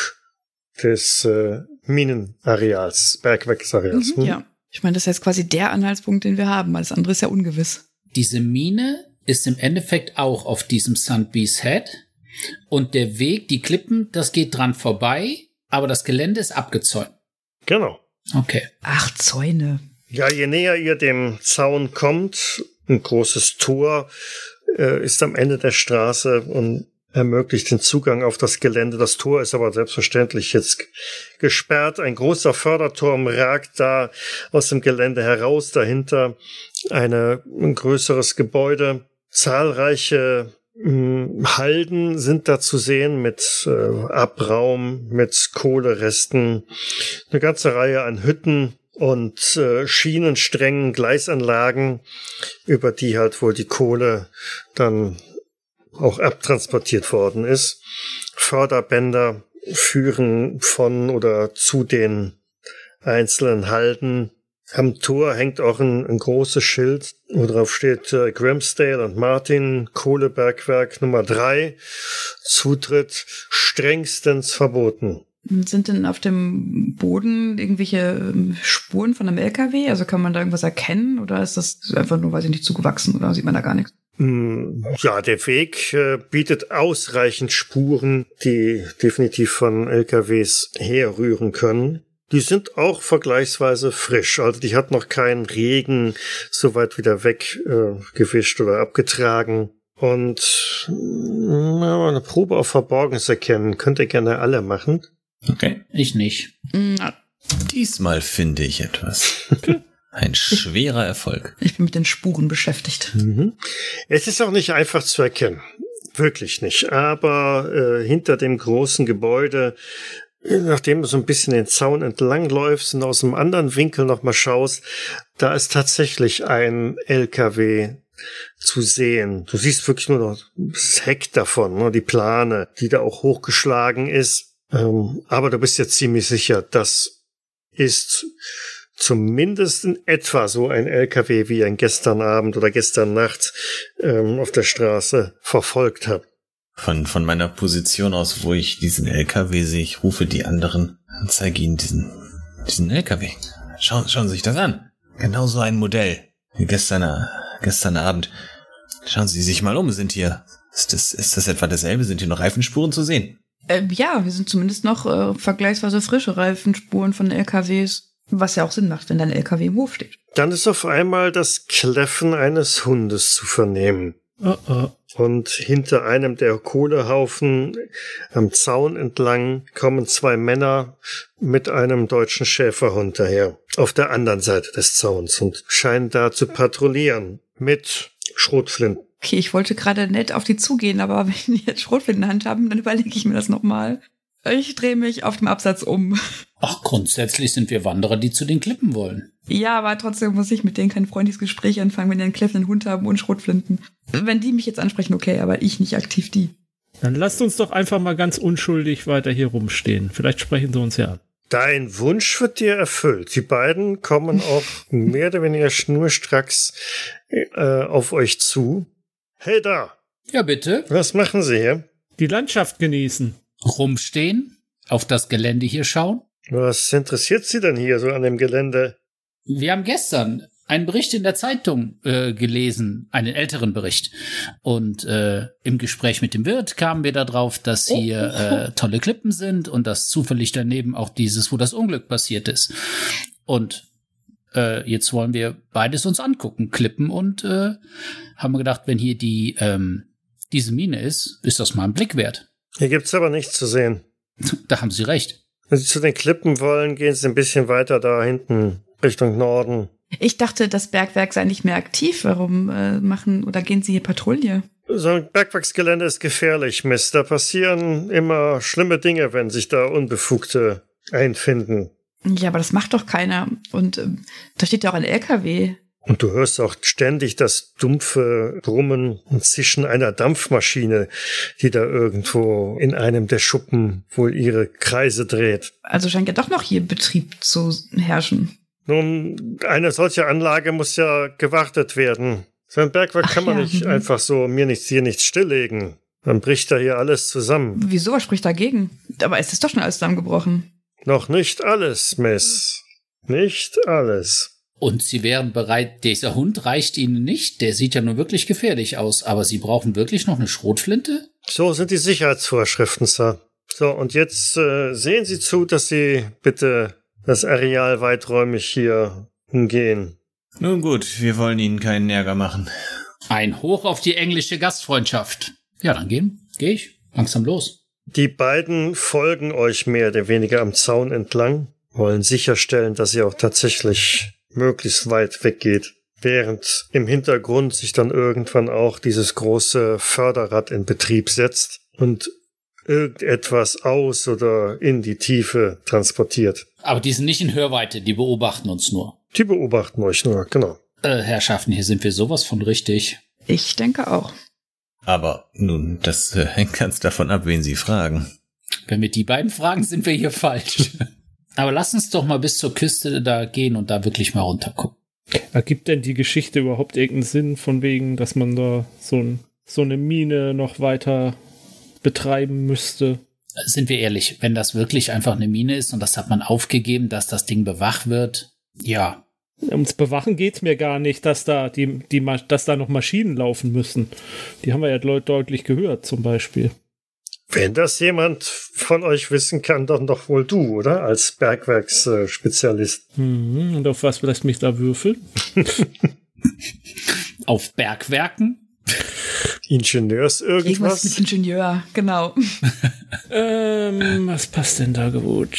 des äh, Minenareals, Bergwerksareals. Mhm, hm? Ja. Ich meine, das ist jetzt quasi der Anhaltspunkt, den wir haben. Alles andere ist ja ungewiss. Diese Mine ist im Endeffekt auch auf diesem Sandbees Head. Und der Weg, die Klippen, das geht dran vorbei, aber das Gelände ist abgezäunt. Genau. Okay. Ach, Zäune. Ja, je näher ihr dem Zaun kommt, ein großes Tor äh, ist am Ende der Straße und ermöglicht den Zugang auf das Gelände. Das Tor ist aber selbstverständlich jetzt gesperrt. Ein großer Förderturm ragt da aus dem Gelände heraus. Dahinter eine, ein größeres Gebäude. Zahlreiche hm, Halden sind da zu sehen mit äh, Abraum, mit Kohleresten, eine ganze Reihe an Hütten und äh, Schienensträngen, Gleisanlagen, über die halt wohl die Kohle dann auch abtransportiert worden ist. Förderbänder führen von oder zu den einzelnen Halden. Am Tor hängt auch ein, ein großes Schild, wo drauf steht äh, Grimsdale und Martin, Kohlebergwerk Nummer drei. Zutritt strengstens verboten. Sind denn auf dem Boden irgendwelche ähm, Spuren von einem LKW? Also kann man da irgendwas erkennen oder ist das einfach nur, weiß ich nicht, zugewachsen oder sieht man da gar nichts? Hm, ja, der Weg äh, bietet ausreichend Spuren, die definitiv von LKWs herrühren können. Die sind auch vergleichsweise frisch, also die hat noch keinen Regen so weit wieder weggewischt äh, oder abgetragen. Und na, eine Probe auf Verborgenes erkennen könnt ihr gerne alle machen. Okay. Ich nicht. Na. Diesmal finde ich etwas. Ein schwerer Erfolg. Ich bin mit den Spuren beschäftigt. Mhm. Es ist auch nicht einfach zu erkennen. Wirklich nicht. Aber äh, hinter dem großen Gebäude, nachdem du so ein bisschen den Zaun entlang läufst und aus einem anderen Winkel nochmal schaust, da ist tatsächlich ein LKW zu sehen. Du siehst wirklich nur noch das Heck davon, ne, die Plane, die da auch hochgeschlagen ist. Ähm, aber du bist jetzt ziemlich sicher, das ist zumindest in etwa so ein LKW, wie ein gestern Abend oder gestern Nacht ähm, auf der Straße verfolgt hat. Von, von meiner Position aus, wo ich diesen LKW sehe, ich rufe die anderen und zeige ihnen diesen, diesen LKW. Schauen, schauen Sie sich das an. Genau so ein Modell wie gestern, gestern Abend. Schauen Sie sich mal um, sind hier, ist das, ist das etwa dasselbe? Sind hier noch Reifenspuren zu sehen? Äh, ja, wir sind zumindest noch äh, vergleichsweise frische Reifenspuren von LKWs. Was ja auch Sinn macht, wenn dein LKW im Hof steht. Dann ist auf einmal das Kläffen eines Hundes zu vernehmen. Oh, oh. Und hinter einem der Kohlehaufen am Zaun entlang kommen zwei Männer mit einem deutschen Schäferhund daher. Auf der anderen Seite des Zauns und scheinen da zu patrouillieren. Mit Schrotflinten. Okay, ich wollte gerade nett auf die zugehen, aber wenn die jetzt Schrotflinten in der Hand haben, dann überlege ich mir das nochmal. Ich drehe mich auf dem Absatz um. Ach, grundsätzlich sind wir Wanderer, die zu den Klippen wollen. Ja, aber trotzdem muss ich mit denen kein freundliches Gespräch anfangen, wenn die einen kläffenden Hund haben und Schrotflinten. Wenn die mich jetzt ansprechen, okay, aber ich nicht aktiv die. Dann lasst uns doch einfach mal ganz unschuldig weiter hier rumstehen. Vielleicht sprechen sie uns ja an. Dein Wunsch wird dir erfüllt. Die beiden kommen auch mehr oder weniger schnurstracks äh, auf euch zu. Hey da, Ja, bitte. was machen Sie hier? Die Landschaft genießen. Rumstehen, auf das Gelände hier schauen. Was interessiert Sie denn hier so an dem Gelände? Wir haben gestern einen Bericht in der Zeitung äh, gelesen, einen älteren Bericht. Und äh, im Gespräch mit dem Wirt kamen wir darauf, dass hier äh, tolle Klippen sind und dass zufällig daneben auch dieses, wo das Unglück passiert ist. Und äh, jetzt wollen wir beides uns angucken, Klippen und äh, haben wir gedacht, wenn hier die ähm, diese Mine ist, ist das mal ein Blick wert. Hier gibt's aber nichts zu sehen. Da haben Sie recht. Wenn Sie zu den Klippen wollen, gehen Sie ein bisschen weiter da hinten Richtung Norden. Ich dachte, das Bergwerk sei nicht mehr aktiv. Warum äh, machen oder gehen Sie hier Patrouille? So ein Bergwerksgelände ist gefährlich, Miss. Da passieren immer schlimme Dinge, wenn sich da Unbefugte einfinden. Ja, aber das macht doch keiner. Und ähm, da steht ja auch ein LKW. Und du hörst auch ständig das dumpfe Brummen und Zischen einer Dampfmaschine, die da irgendwo in einem der Schuppen wohl ihre Kreise dreht. Also scheint ja doch noch hier Betrieb zu herrschen. Nun, eine solche Anlage muss ja gewartet werden. So ein Bergwerk Ach kann man ja, nicht mhm. einfach so mir nichts hier nichts stilllegen. Dann bricht da hier alles zusammen. Wieso, was spricht dagegen? Aber es ist doch schon alles zusammengebrochen. Noch nicht alles, Miss. Nicht alles. Und Sie wären bereit, dieser Hund reicht Ihnen nicht, der sieht ja nur wirklich gefährlich aus, aber Sie brauchen wirklich noch eine Schrotflinte? So sind die Sicherheitsvorschriften, Sir. So, und jetzt äh, sehen Sie zu, dass Sie bitte das Areal weiträumig hier umgehen. Nun gut, wir wollen Ihnen keinen Ärger machen. Ein Hoch auf die englische Gastfreundschaft. Ja, dann gehen, gehe ich langsam los. Die beiden folgen euch mehr oder weniger am Zaun entlang, wollen sicherstellen, dass ihr auch tatsächlich möglichst weit weggeht, während im Hintergrund sich dann irgendwann auch dieses große Förderrad in Betrieb setzt und irgendetwas aus oder in die Tiefe transportiert. Aber die sind nicht in Hörweite, die beobachten uns nur. Die beobachten euch nur, genau. Äh, Herrschaften, hier sind wir sowas von richtig. Ich denke auch. Aber nun, das äh, hängt ganz davon ab, wen Sie fragen. Wenn wir die beiden fragen, sind wir hier falsch. Aber lass uns doch mal bis zur Küste da gehen und da wirklich mal runtergucken. Ergibt denn die Geschichte überhaupt irgendeinen Sinn, von wegen, dass man da so, ein, so eine Mine noch weiter betreiben müsste? Sind wir ehrlich, wenn das wirklich einfach eine Mine ist und das hat man aufgegeben, dass das Ding bewacht wird, ja, Ums Bewachen geht's mir gar nicht, dass da, die, die, dass da noch Maschinen laufen müssen. Die haben wir ja deut- deutlich gehört, zum Beispiel. Wenn das jemand von euch wissen kann, dann doch wohl du, oder? Als Bergwerksspezialist. Mhm. Und auf was lässt mich da würfeln? auf Bergwerken. Ingenieurs Irgendwas irgendwas? mit Ingenieur, genau. Ähm, was passt denn da gut?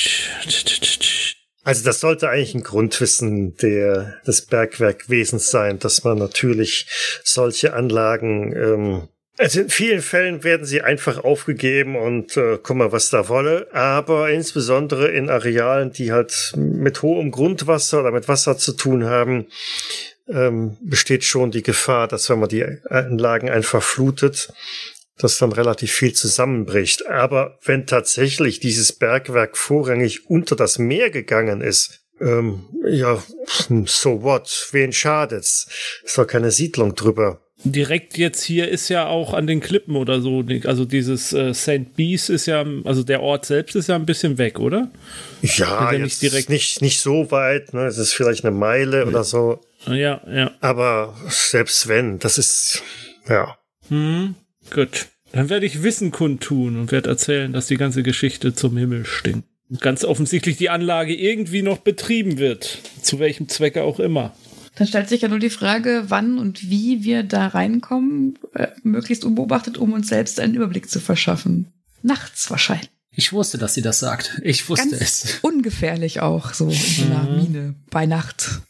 Also das sollte eigentlich ein Grundwissen der, des Bergwerkwesens sein, dass man natürlich solche Anlagen, ähm, also in vielen Fällen werden sie einfach aufgegeben und äh, guck mal, was da wolle, aber insbesondere in Arealen, die halt mit hohem Grundwasser oder mit Wasser zu tun haben, ähm, besteht schon die Gefahr, dass wenn man die Anlagen einfach flutet, dass dann relativ viel zusammenbricht. Aber wenn tatsächlich dieses Bergwerk vorrangig unter das Meer gegangen ist, ähm, ja, so what? Wen schadet's? Ist doch keine Siedlung drüber. Direkt jetzt hier ist ja auch an den Klippen oder so, also dieses äh, St. Bees ist ja, also der Ort selbst ist ja ein bisschen weg, oder? Ja, ja nicht, direkt nicht, nicht so weit, ne? es ist vielleicht eine Meile ja. oder so. Ja, ja. Aber selbst wenn, das ist, ja. Hm, gut. Dann werde ich Wissen kundtun und werde erzählen, dass die ganze Geschichte zum Himmel stinkt. Und ganz offensichtlich die Anlage irgendwie noch betrieben wird. Zu welchem Zwecke auch immer. Dann stellt sich ja nur die Frage, wann und wie wir da reinkommen, äh, möglichst unbeobachtet, um uns selbst einen Überblick zu verschaffen. Nachts wahrscheinlich. Ich wusste, dass sie das sagt. Ich wusste Ganz es. Ungefährlich auch, so in einer mhm. Mine bei Nacht.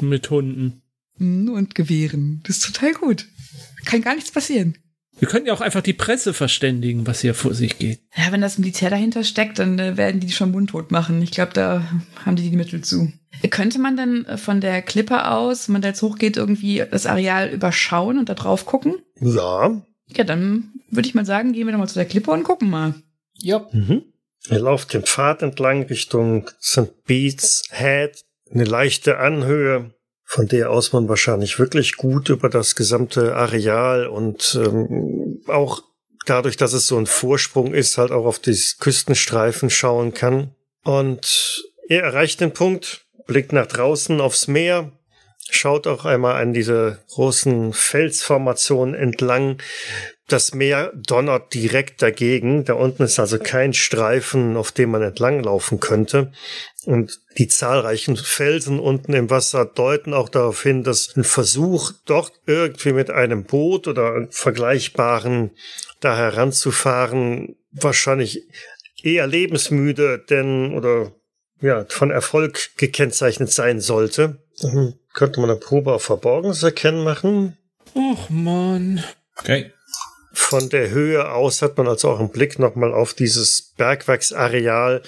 Mit Hunden. Mhm, und Gewehren. Das ist total gut. Kann gar nichts passieren. Wir könnten ja auch einfach die Presse verständigen, was hier vor sich geht. Ja, wenn das Militär dahinter steckt, dann äh, werden die die schon mundtot machen. Ich glaube, da haben die die Mittel zu. Könnte man dann äh, von der Klippe aus, wenn man da jetzt hochgeht, irgendwie das Areal überschauen und da drauf gucken? Ja. Ja, dann würde ich mal sagen, gehen wir doch mal zu der Klippe und gucken mal. Ja. Mhm. Ihr lauft den Pfad entlang Richtung St. Beats Head, eine leichte Anhöhe von der aus man wahrscheinlich wirklich gut über das gesamte Areal und ähm, auch dadurch, dass es so ein Vorsprung ist, halt auch auf die Küstenstreifen schauen kann. Und er erreicht den Punkt, blickt nach draußen aufs Meer, schaut auch einmal an diese großen Felsformationen entlang. Das Meer donnert direkt dagegen. Da unten ist also kein Streifen, auf dem man entlanglaufen könnte. Und die zahlreichen Felsen unten im Wasser deuten auch darauf hin, dass ein Versuch, dort irgendwie mit einem Boot oder vergleichbaren da heranzufahren, wahrscheinlich eher lebensmüde, denn oder ja, von Erfolg gekennzeichnet sein sollte. Mhm. Könnte man eine Probe auf Verborgenes erkennen machen? Och man. Okay. Von der Höhe aus hat man also auch einen Blick nochmal auf dieses Bergwerksareal,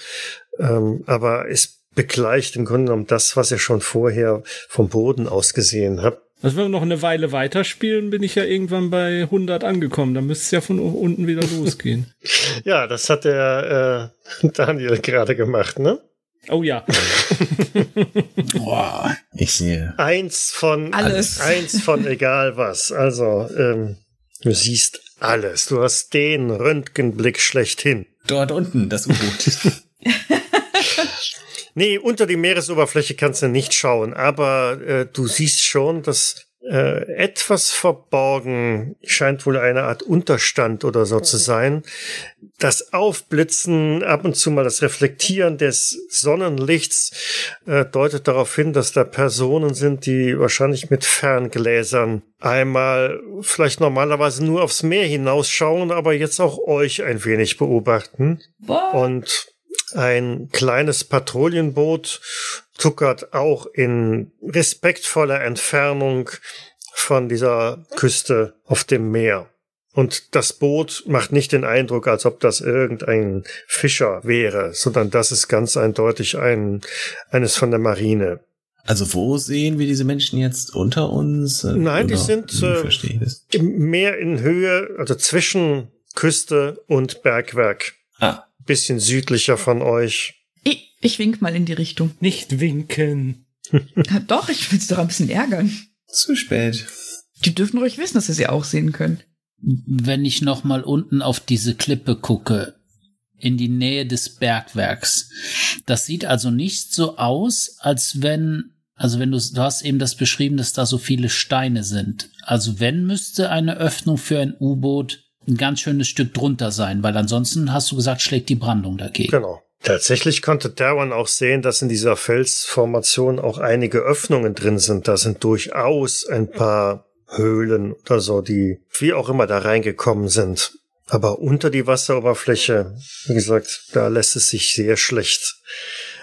ähm, aber es begleicht im Grunde genommen das, was ihr schon vorher vom Boden aus gesehen habt. Also wenn wir noch eine Weile weiterspielen, bin ich ja irgendwann bei 100 angekommen. Da müsste es ja von unten wieder losgehen. ja, das hat der äh, Daniel gerade gemacht, ne? Oh ja. Boah, ich sehe. Eins von alles. Eins von egal was. Also, ähm, du siehst alles. Du hast den Röntgenblick schlechthin. Dort unten, das U-Boot. Nee, unter die Meeresoberfläche kannst du nicht schauen, aber äh, du siehst schon, dass äh, etwas verborgen scheint wohl eine Art Unterstand oder so zu sein. Das Aufblitzen, ab und zu mal das Reflektieren des Sonnenlichts äh, deutet darauf hin, dass da Personen sind, die wahrscheinlich mit Ferngläsern einmal vielleicht normalerweise nur aufs Meer hinausschauen, aber jetzt auch euch ein wenig beobachten. Boah. Und ein kleines Patrouillenboot tuckert auch in respektvoller Entfernung von dieser Küste auf dem Meer. Und das Boot macht nicht den Eindruck, als ob das irgendein Fischer wäre, sondern das ist ganz eindeutig ein, eines von der Marine. Also wo sehen wir diese Menschen jetzt unter uns? Nein, Oder? die sind äh, mehr in Höhe, also zwischen Küste und Bergwerk. Ah. Bisschen südlicher von euch. Ich, ich wink mal in die Richtung. Nicht winken. doch, ich will sie doch ein bisschen ärgern. Zu spät. Die dürfen ruhig wissen, dass sie sie auch sehen können. Wenn ich noch mal unten auf diese Klippe gucke, in die Nähe des Bergwerks, das sieht also nicht so aus, als wenn, also wenn du, du hast eben das beschrieben, dass da so viele Steine sind. Also wenn müsste eine Öffnung für ein U-Boot ein ganz schönes Stück drunter sein, weil ansonsten hast du gesagt, schlägt die Brandung dagegen. Genau. Tatsächlich konnte Darwin auch sehen, dass in dieser Felsformation auch einige Öffnungen drin sind. Da sind durchaus ein paar Höhlen oder so, die wie auch immer da reingekommen sind. Aber unter die Wasseroberfläche, wie gesagt, da lässt es sich sehr schlecht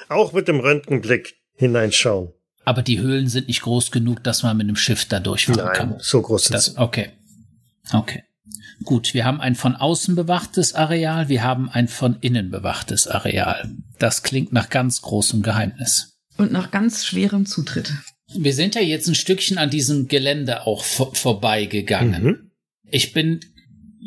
auch mit dem Röntgenblick hineinschauen. Aber die Höhlen sind nicht groß genug, dass man mit einem Schiff da durchfahren Nein, kann. so groß sind das, Okay. Okay. Gut, wir haben ein von außen bewachtes Areal, wir haben ein von innen bewachtes Areal. Das klingt nach ganz großem Geheimnis. Und nach ganz schwerem Zutritt. wir sind ja jetzt ein Stückchen an diesem Gelände auch vor vorbeigegangen. Mhm. Ich bin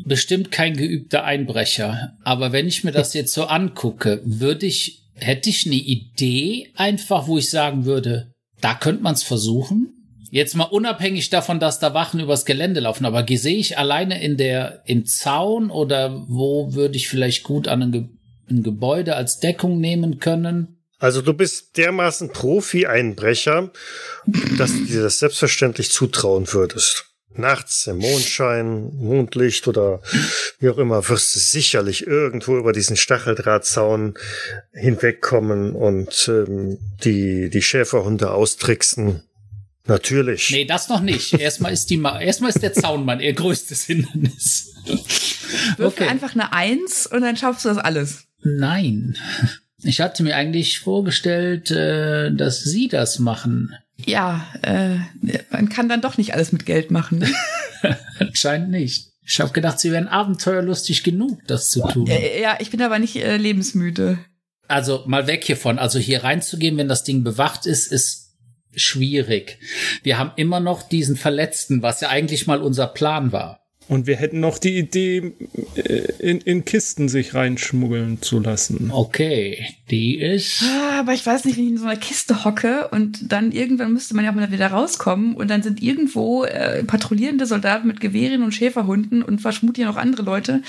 bestimmt kein geübter Einbrecher, aber wenn ich mir das jetzt so angucke, würde ich, hätte ich eine Idee einfach, wo ich sagen würde, da könnte man es versuchen. Jetzt mal unabhängig davon, dass da Wachen übers Gelände laufen, aber sehe ich alleine in der, im Zaun oder wo würde ich vielleicht gut an ein, Ge ein Gebäude als Deckung nehmen können? Also du bist dermaßen Profi-Einbrecher, dass du dir das selbstverständlich zutrauen würdest. Nachts im Mondschein, Mondlicht oder wie auch immer, wirst du sicherlich irgendwo über diesen Stacheldrahtzaun hinwegkommen und ähm, die, die Schäferhunde austricksen. Natürlich. Nee, das noch nicht. Erstmal ist die Ma erstmal ist der Zaunmann ihr größtes Hindernis. Würfel einfach eine Eins und dann schaffst du das alles. Nein. Ich hatte mir eigentlich vorgestellt, äh, dass Sie das machen. Ja, äh, man kann dann doch nicht alles mit Geld machen. Ne? Anscheinend nicht. Ich habe gedacht, Sie wären abenteuerlustig genug, das zu tun. Ja, ich bin aber nicht äh, lebensmüde. Also mal weg hiervon. Also hier reinzugehen, wenn das Ding bewacht ist, ist schwierig. Wir haben immer noch diesen Verletzten, was ja eigentlich mal unser Plan war. Und wir hätten noch die Idee, äh, in, in Kisten sich reinschmuggeln zu lassen. Okay, die ist. Ah, Aber ich weiß nicht, wenn ich in so einer Kiste hocke und dann irgendwann müsste man ja auch mal wieder rauskommen und dann sind irgendwo äh, patrouillierende Soldaten mit Gewehren und Schäferhunden und vermutlich noch andere Leute.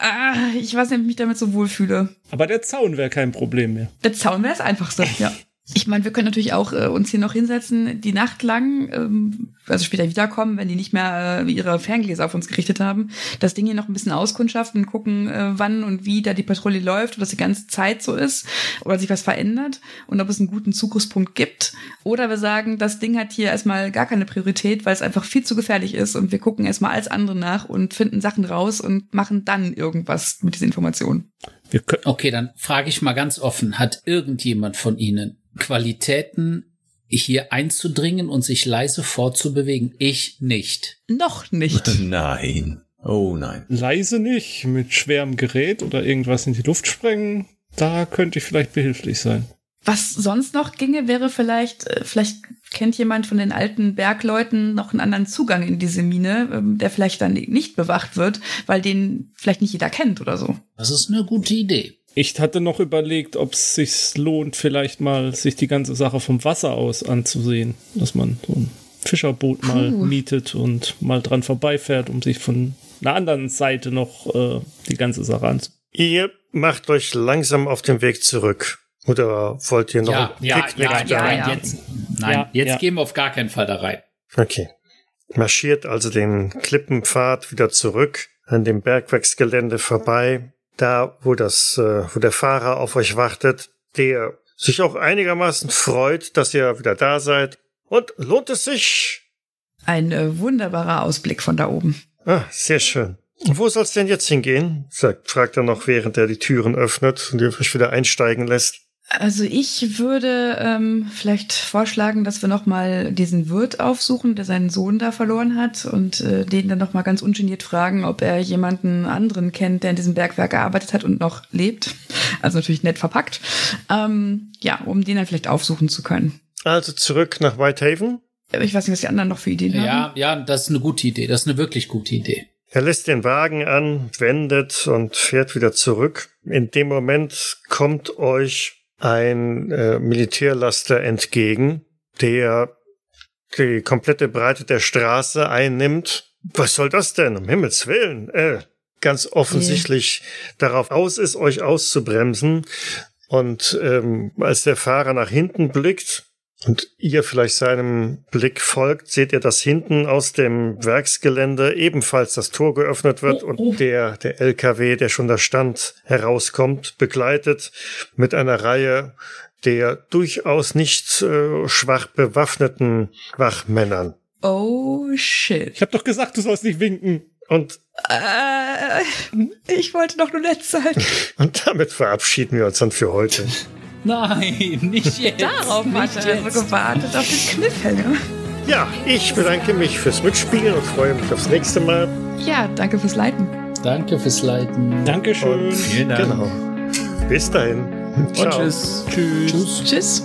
Ah, ich weiß nicht, ob ich mich damit so wohlfühle. Aber der Zaun wäre kein Problem mehr. Der Zaun wäre das Einfachste, ja. Ich meine, wir können natürlich auch äh, uns hier noch hinsetzen, die Nacht lang, ähm, also später wiederkommen, wenn die nicht mehr äh, ihre Ferngläser auf uns gerichtet haben, das Ding hier noch ein bisschen auskundschaften und gucken, äh, wann und wie da die Patrouille läuft, ob das die ganze Zeit so ist oder sich was verändert und ob es einen guten Zugriffspunkt gibt. Oder wir sagen, das Ding hat hier erstmal gar keine Priorität, weil es einfach viel zu gefährlich ist und wir gucken erstmal als andere nach und finden Sachen raus und machen dann irgendwas mit dieser Information. Wir können, Okay, dann frage ich mal ganz offen, hat irgendjemand von Ihnen Qualitäten, hier einzudringen und sich leise fortzubewegen? Ich nicht. Noch nicht. Nein. Oh nein. leise nicht, mit schwerem Gerät oder irgendwas in die Luft sprengen. Da könnte ich vielleicht behilflich sein. Was sonst noch ginge, wäre vielleicht, äh, vielleicht kennt jemand von den alten Bergleuten noch einen anderen Zugang in diese Mine, ähm, der vielleicht dann nicht bewacht wird, weil den vielleicht nicht jeder kennt oder so. Das ist eine gute Idee. Ich hatte noch überlegt, ob es sich lohnt, vielleicht mal sich die ganze Sache vom Wasser aus anzusehen. Dass man so ein Fischerboot mal Puh. mietet und mal dran vorbeifährt, um sich von einer anderen Seite noch äh, die ganze Sache anzusehen. Ihr macht euch langsam auf den Weg zurück. Oder wollt ihr noch Ja, einen ja, Picknick ja, da? ja, ja. jetzt, nein, Ja, jetzt ja. gehen wir auf gar keinen Fall da rein. Okay. Marschiert also den Klippenpfad wieder zurück an dem Bergwerksgelände vorbei, da wo das, äh, wo der Fahrer auf euch wartet, der sich auch einigermaßen freut, dass ihr wieder da seid. Und lohnt es sich? Ein äh, wunderbarer Ausblick von da oben. Ah, sehr schön. Wo soll's denn jetzt hingehen? Sagt, fragt er noch, während er die Türen öffnet und ihr euch wieder einsteigen lässt. Also ich würde ähm, vielleicht vorschlagen, dass wir noch mal diesen Wirt aufsuchen, der seinen Sohn da verloren hat und äh, den dann noch mal ganz ungeniert fragen, ob er jemanden anderen kennt, der in diesem Bergwerk gearbeitet hat und noch lebt. Also natürlich nett verpackt. Ähm, ja, um den dann vielleicht aufsuchen zu können. Also zurück nach Whitehaven. Ich weiß nicht, was die anderen noch für Ideen haben. Ja, ja, das ist eine gute Idee. Das ist eine wirklich gute Idee. Er lässt den Wagen an, wendet und fährt wieder zurück. In dem Moment kommt euch ein äh, Militärlaster entgegen, der die komplette Breite der Straße einnimmt. Was soll das denn? Um Himmels Willen. Äh, ganz offensichtlich darauf aus ist, euch auszubremsen. Und ähm, als der Fahrer nach hinten blickt, und ihr vielleicht seinem Blick folgt, seht ihr, dass hinten aus dem Werksgelände ebenfalls das Tor geöffnet wird und der, der LKW, der schon da stand, herauskommt, begleitet mit einer Reihe der durchaus nicht äh, schwach bewaffneten Wachmännern. Oh shit. Ich habe doch gesagt, du sollst nicht winken. Und, Äh, ich wollte doch nur nett sein. und damit verabschieden wir uns dann für heute. Nein, nicht jetzt. Darauf nicht hat er so gewartet, auf den Cliffhanger. Ja, ich bedanke mich fürs Mitspielen und freue mich aufs nächste Mal. Ja, danke fürs Leiten. Danke fürs Leiten. Dankeschön. Und Vielen Dank. genau. Bis dahin. Und tschüss. Tschüss. Tschüss. Tschüss.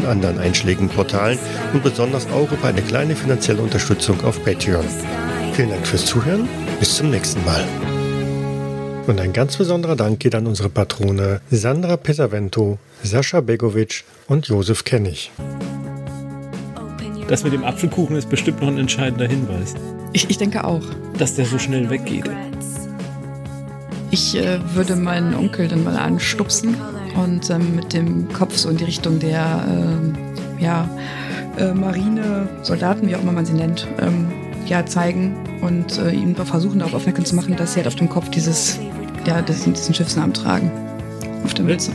anderen einschlägigen Portalen und besonders auch über eine kleine finanzielle Unterstützung auf Patreon. Vielen Dank fürs Zuhören, bis zum nächsten Mal. Und ein ganz besonderer Dank geht an unsere Patrone Sandra Pesavento, Sascha Begovic und Josef Kennig. Das mit dem Apfelkuchen ist bestimmt noch ein entscheidender Hinweis, Ich, ich denke auch. dass der so schnell weggeht. Ich äh, würde meinen Onkel dann mal anstupsen und ähm, mit dem Kopf so in die Richtung der ähm, ja, äh, Marine, Soldaten, wie auch immer man sie nennt, ähm, ja, zeigen und äh, ihm versuchen darauf aufmerksam zu machen, dass sie halt auf dem Kopf dieses, ja, diesen, diesen Schiffsnamen tragen. Auf der Mütze.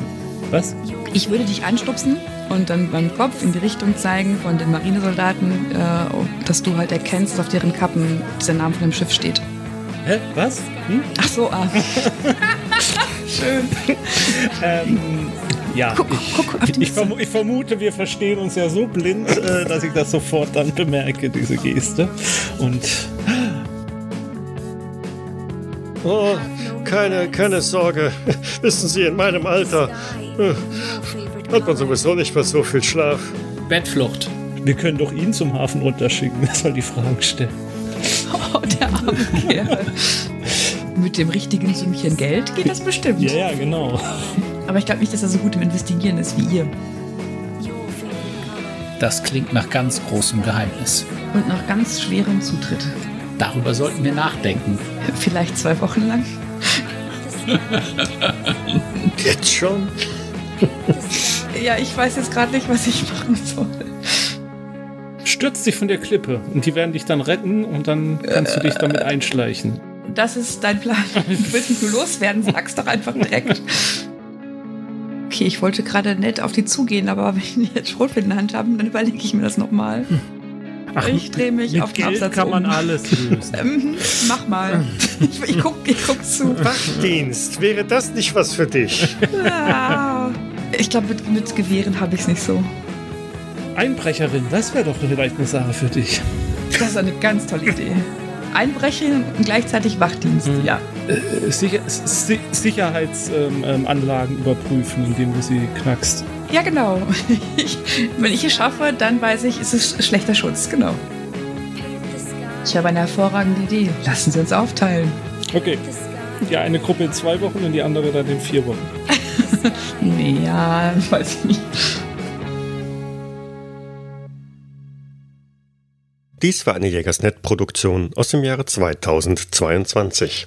Was? Ich würde dich anstupsen und dann beim Kopf in die Richtung zeigen von den Marinesoldaten, äh, dass du halt erkennst, dass auf deren Kappen dieser Name von dem Schiff steht. Hä? Was? Hm? Ach so, ah. Schön. Ähm, ja, Guck, ich, guck auf die ich, vermu ich vermute, wir verstehen uns ja so blind, äh, dass ich das sofort dann bemerke, diese Geste. Und Oh, keine, keine Sorge. Wissen Sie, in meinem Alter äh, hat man sowieso nicht mehr so viel Schlaf. Bettflucht. wir können doch ihn zum Hafen runterschicken. Er soll die Fragen stellen. Oh, der arme Kerl. Mit dem richtigen Sümmchen Geld geht das bestimmt. Ja, ja, genau. Aber ich glaube nicht, dass er so gut im Investigieren ist wie ihr. Das klingt nach ganz großem Geheimnis. Und nach ganz schwerem Zutritt. Darüber sollten wir nachdenken. Vielleicht zwei Wochen lang. Jetzt schon? Ja, ich weiß jetzt gerade nicht, was ich machen soll. Stürz dich von der Klippe und die werden dich dann retten und dann kannst du dich damit einschleichen. Das ist dein Plan. Du willst mich nur loswerden, sag's doch einfach direkt. Okay, ich wollte gerade nett auf die zugehen, aber wenn die jetzt Schrotflinte in der Hand haben, dann überlege ich mir das nochmal. Ich dreh mich mit auf den Geld Absatz kann man um. alles lösen. Mhm, mach mal. Ich, ich, guck, ich guck zu. Wachdienst, wäre das nicht was für dich? Ah, Ich glaube, mit, mit Gewehren habe ich es nicht so. Einbrecherin, das wäre doch vielleicht eine Sache für dich. Das ist eine ganz tolle Idee. Einbrechen und gleichzeitig Wachdienst, Mhm. ja. Äh, Sicher Si Sicherheitsanlagen ähm, Anlagen überprüfen, indem du sie knackst. Ja, genau. Ich, wenn ich es schaffe, dann weiß ich, ist es schlechter Schutz, genau. Ich habe eine hervorragende Idee. Lassen Sie uns aufteilen. Okay. Die eine Gruppe in zwei Wochen und die andere dann in vier Wochen. Ja, weiß ich nicht. Dies war eine Jägersnet-Produktion aus dem Jahre 2022.